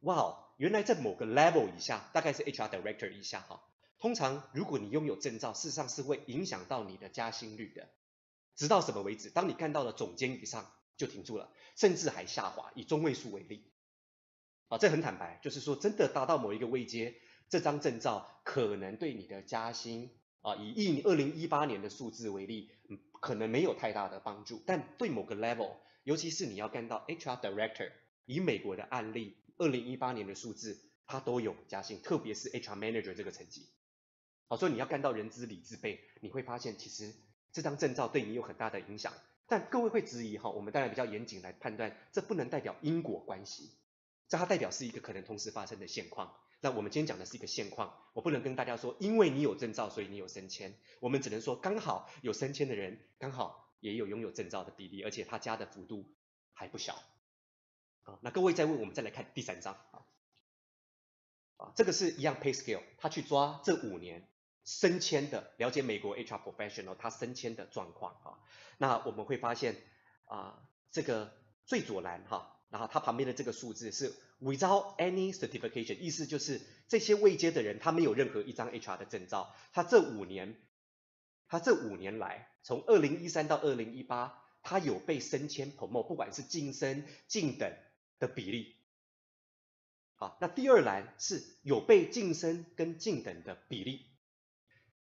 哇，原来在某个 level 以下，大概是 HR Director 以下哈。通常，如果你拥有证照，事实上是会影响到你的加薪率的。直到什么为止？当你干到了总监以上，就停住了，甚至还下滑。以中位数为例，啊，这很坦白，就是说，真的达到某一个位阶，这张证照可能对你的加薪，啊，以一二零一八年的数字为例，可能没有太大的帮助。但对某个 level，尤其是你要干到 HR Director，以美国的案例，二零一八年的数字，它都有加薪，特别是 HR Manager 这个层级。好，所以你要干到人资理资辈，你会发现其实这张证照对你有很大的影响。但各位会质疑哈，我们当然比较严谨来判断，这不能代表因果关系，这它代表是一个可能同时发生的现况。那我们今天讲的是一个现况，我不能跟大家说，因为你有证照，所以你有升迁。我们只能说，刚好有升迁的人，刚好也有拥有证照的比例，而且他加的幅度还不小。啊，那各位再问，我们再来看第三章啊，啊，这个是一样 Pay Scale，他去抓这五年。升迁的，了解美国 HR professional 他升迁的状况啊，那我们会发现啊，这个最左栏哈，然后它旁边的这个数字是 without any certification，意思就是这些位阶的人他没有任何一张 HR 的证照，他这五年，他这五年来，从二零一三到二零一八，他有被升迁 promote，不管是晋升、晋等的比例，好，那第二栏是有被晋升跟晋等的比例。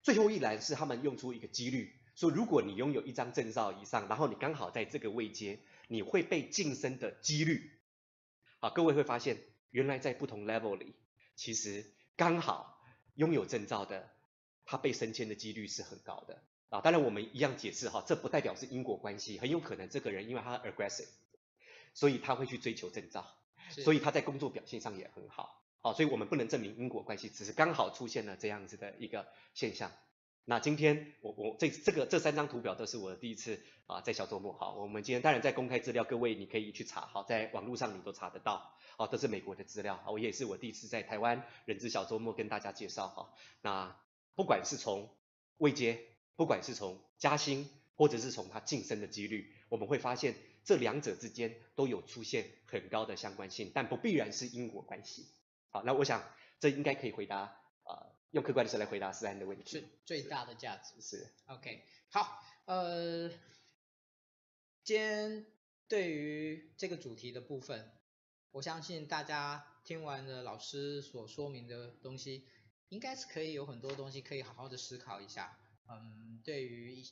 最后一栏是他们用出一个几率，说如果你拥有一张证照以上，然后你刚好在这个位阶，你会被晋升的几率。好，各位会发现，原来在不同 level 里，其实刚好拥有证照的，他被升迁的几率是很高的。啊，当然我们一样解释哈，这不代表是因果关系，很有可能这个人因为他 aggressive，所以他会去追求证照，所以他在工作表现上也很好。好，所以我们不能证明因果关系，只是刚好出现了这样子的一个现象。那今天我我这这个这三张图表都是我的第一次啊，在小周末。好，我们今天当然在公开资料，各位你可以去查，好，在网络上你都查得到。好，这是美国的资料。我也是我第一次在台湾人资小周末跟大家介绍。哈，那不管是从未接，不管是从加薪，或者是从他晋升的几率，我们会发现这两者之间都有出现很高的相关性，但不必然是因果关系。好，那我想这应该可以回答、用客观的事来回答思安的问题。是最大的价值。是。OK，好，呃，今天对于这个主题的部分，我相信大家听完了老师所说明的东西，应该是可以有很多东西可以好好的思考一下。嗯，对于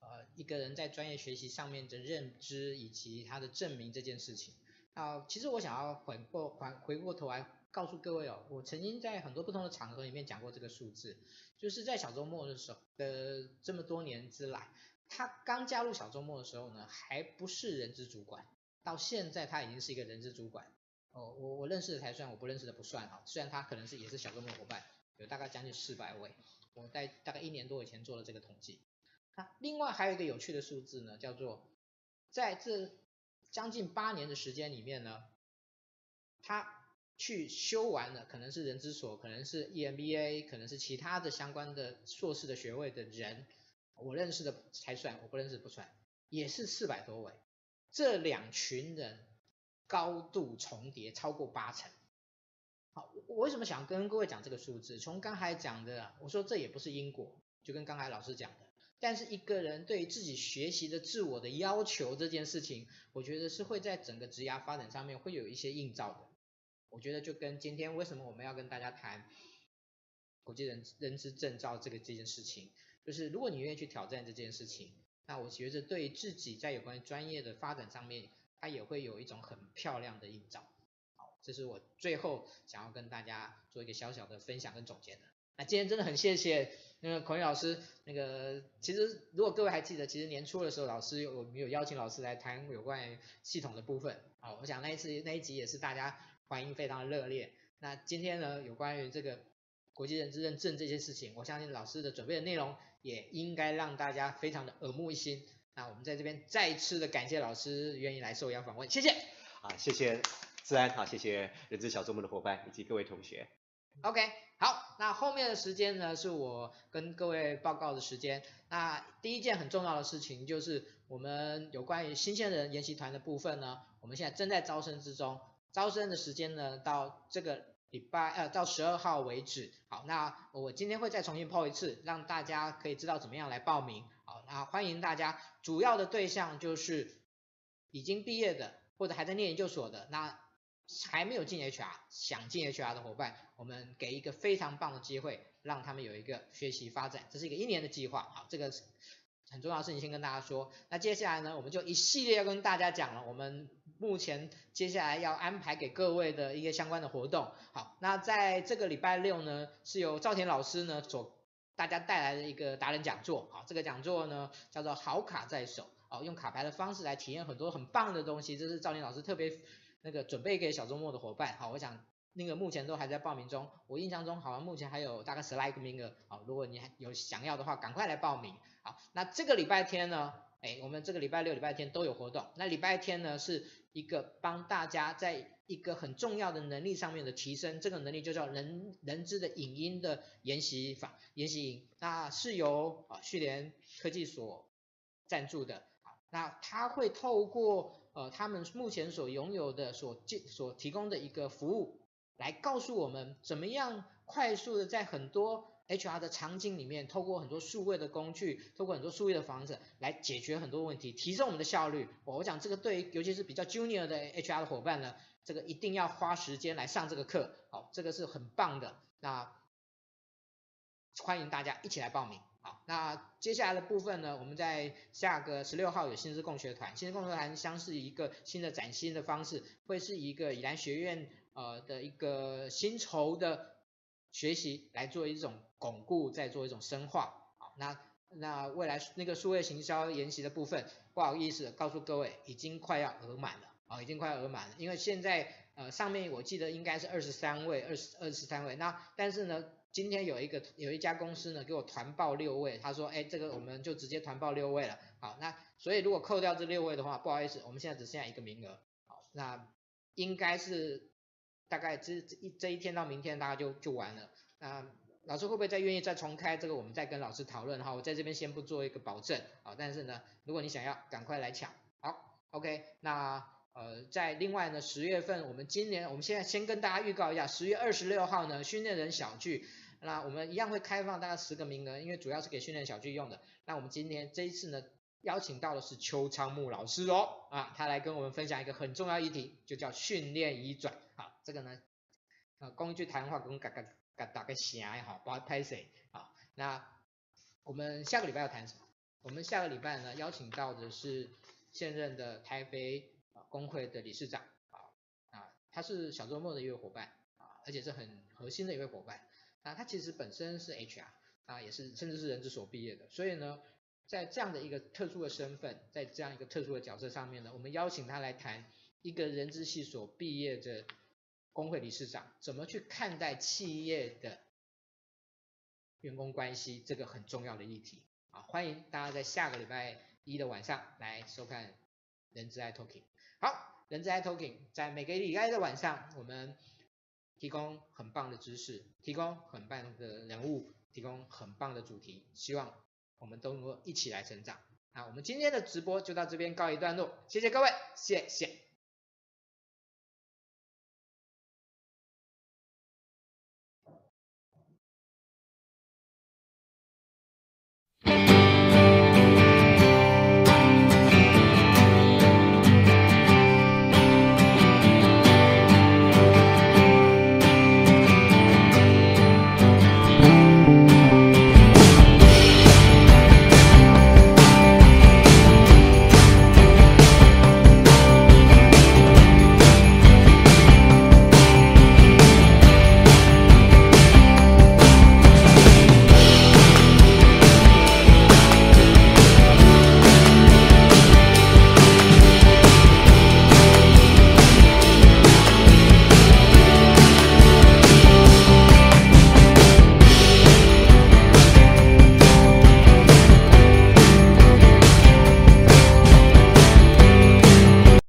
呃一个人在专业学习上面的认知以及他的证明这件事情，啊，其实我想要回过还回过头来告诉各位哦，我曾经在很多不同的场合里面讲过这个数字，就是在小周末的时候的这么多年之来，他刚加入小周末的时候呢，还不是人资主管，到现在他已经是一个人资主管。哦，我我认识的才算，我不认识的不算啊。虽然他可能是也是小周末伙伴，有大概将近四百位。我在大概一年多以前做了这个统计。那另外还有一个有趣的数字呢，叫做在这将近八年的时间里面呢，他去修完了，可能是人资所，可能是 EMBA，可能是其他的相关的硕士的学位的人，我认识的才算，我不认识不算，也是四百多位。这两群人高度重叠，超过八成。好，我为什么想跟各位讲这个数字？从刚才讲的，我说这也不是因果，就跟刚才老师讲的。但是一个人对自己学习的自我的要求这件事情，我觉得是会在整个职涯发展上面会有一些映照的。我觉得就跟今天为什么我们要跟大家谈国际人人资证照这个这件事情，就是如果你愿意去挑战这件事情，那我觉得对自己在有关专业的发展上面，它也会有一种很漂亮的映照。好这是我最后想要跟大家做一个小小的分享跟总结的。那今天真的很谢谢那个孔宇老师，那个其实如果各位还记得，其实年初的时候老师有我们有邀请老师来谈有关系统的部分。好，我想那一次那一集也是大家欢迎非常热烈。那今天呢，有关于这个国际人资认证这些事情，我相信老师的准备的内容也应该让大家非常的耳目一新。那我们在这边再次的感谢老师愿意来受邀访问，谢谢。啊，谢谢。自安，好，谢谢人资小周末的伙伴以及各位同学。OK，好，那后面的时间呢，是我跟各位报告的时间。那第一件很重要的事情就是我们有关于新鲜人研习团的部分呢，我们现在正在招生之中，招生的时间呢到这个礼拜呃到十二号为止。好，那我今天会再重新 po 一次，让大家可以知道怎么样来报名。好，那欢迎大家，主要的对象就是已经毕业的或者还在念研究所的那。还没有进 HR，想进 HR 的伙伴，我们给一个非常棒的机会，让他们有一个学习发展，这是一个一年的计划。好，这个很重要的事情先跟大家说。那接下来呢，我们就一系列要跟大家讲了，我们目前接下来要安排给各位的一个相关的活动。好，那在这个礼拜六呢，是由赵田老师呢所大家带来的一个达人讲座。好，这个讲座呢叫做好卡在手，哦，用卡牌的方式来体验很多很棒的东西，这是赵田老师特别。那个准备给小周末的伙伴，好，我想那个目前都还在报名中，我印象中好像目前还有大概十来个名额，好，如果你还有想要的话，赶快来报名，好，那这个礼拜天呢，哎，我们这个礼拜六、礼拜天都有活动，那礼拜天呢是一个帮大家在一个很重要的能力上面的提升，这个能力就叫人人资的影音的研习法研习营，那是由啊旭联科技所赞助的，那他会透过。呃，他们目前所拥有的、所所提供的一个服务，来告诉我们怎么样快速的在很多 HR 的场景里面，透过很多数位的工具，透过很多数位的方式来解决很多问题，提升我们的效率。我讲这个对，尤其是比较 junior 的 HR 的伙伴呢，这个一定要花时间来上这个课。好，这个是很棒的。那欢迎大家一起来报名。好，那接下来的部分呢，我们在下个十六号有新知共学团，新知共学团将是一个新的崭新的方式，会是一个以蓝学院呃的一个薪酬的学习来做一种巩固，再做一种深化。好，那那未来那个数位行销研习的部分，不好意思告诉各位，已经快要额满了啊，已经快要额满了，因为现在呃上面我记得应该是二十三位，二十二十三位，那但是呢。今天有一个有一家公司呢，给我团报六位，他说，哎，这个我们就直接团报六位了。好，那所以如果扣掉这六位的话，不好意思，我们现在只剩下一个名额。好，那应该是大概这这一这一天到明天大家就就完了。那老师会不会再愿意再重开这个？我们再跟老师讨论哈。我在这边先不做一个保证。好，但是呢，如果你想要，赶快来抢。好，OK，那呃在另外呢，十月份我们今年我们现在先跟大家预告一下，十月二十六号呢训练人小聚，那我们一样会开放大概十个名额，因为主要是给训练小聚用的。那我们今天这一次呢邀请到的是邱昌木老师哦，啊他来跟我们分享一个很重要议题，就叫训练移转。好，这个呢呃讲一句台湾话，跟大家打个声也好，不要拍谢。好，那我们下个礼拜要谈什么？我们下个礼拜呢邀请到的是。现任的台北工会的理事长啊啊，他是小周末的一位伙伴啊，而且是很核心的一位伙伴。那他其实本身是 HR 啊，也是甚至是人资所毕业的，所以呢，在这样的一个特殊的身份，在这样一个特殊的角色上面呢，我们邀请他来谈一个人资系所毕业的工会理事长怎么去看待企业的员工关系这个很重要的议题啊，欢迎大家在下个礼拜。一的晚上来收看人之 iTalking。好，人之 iTalking 在每个礼拜的晚上，我们提供很棒的知识，提供很棒的人物，提供很棒的主题，希望我们都能够一起来成长。那我们今天的直播就到这边告一段落，谢谢各位，谢谢。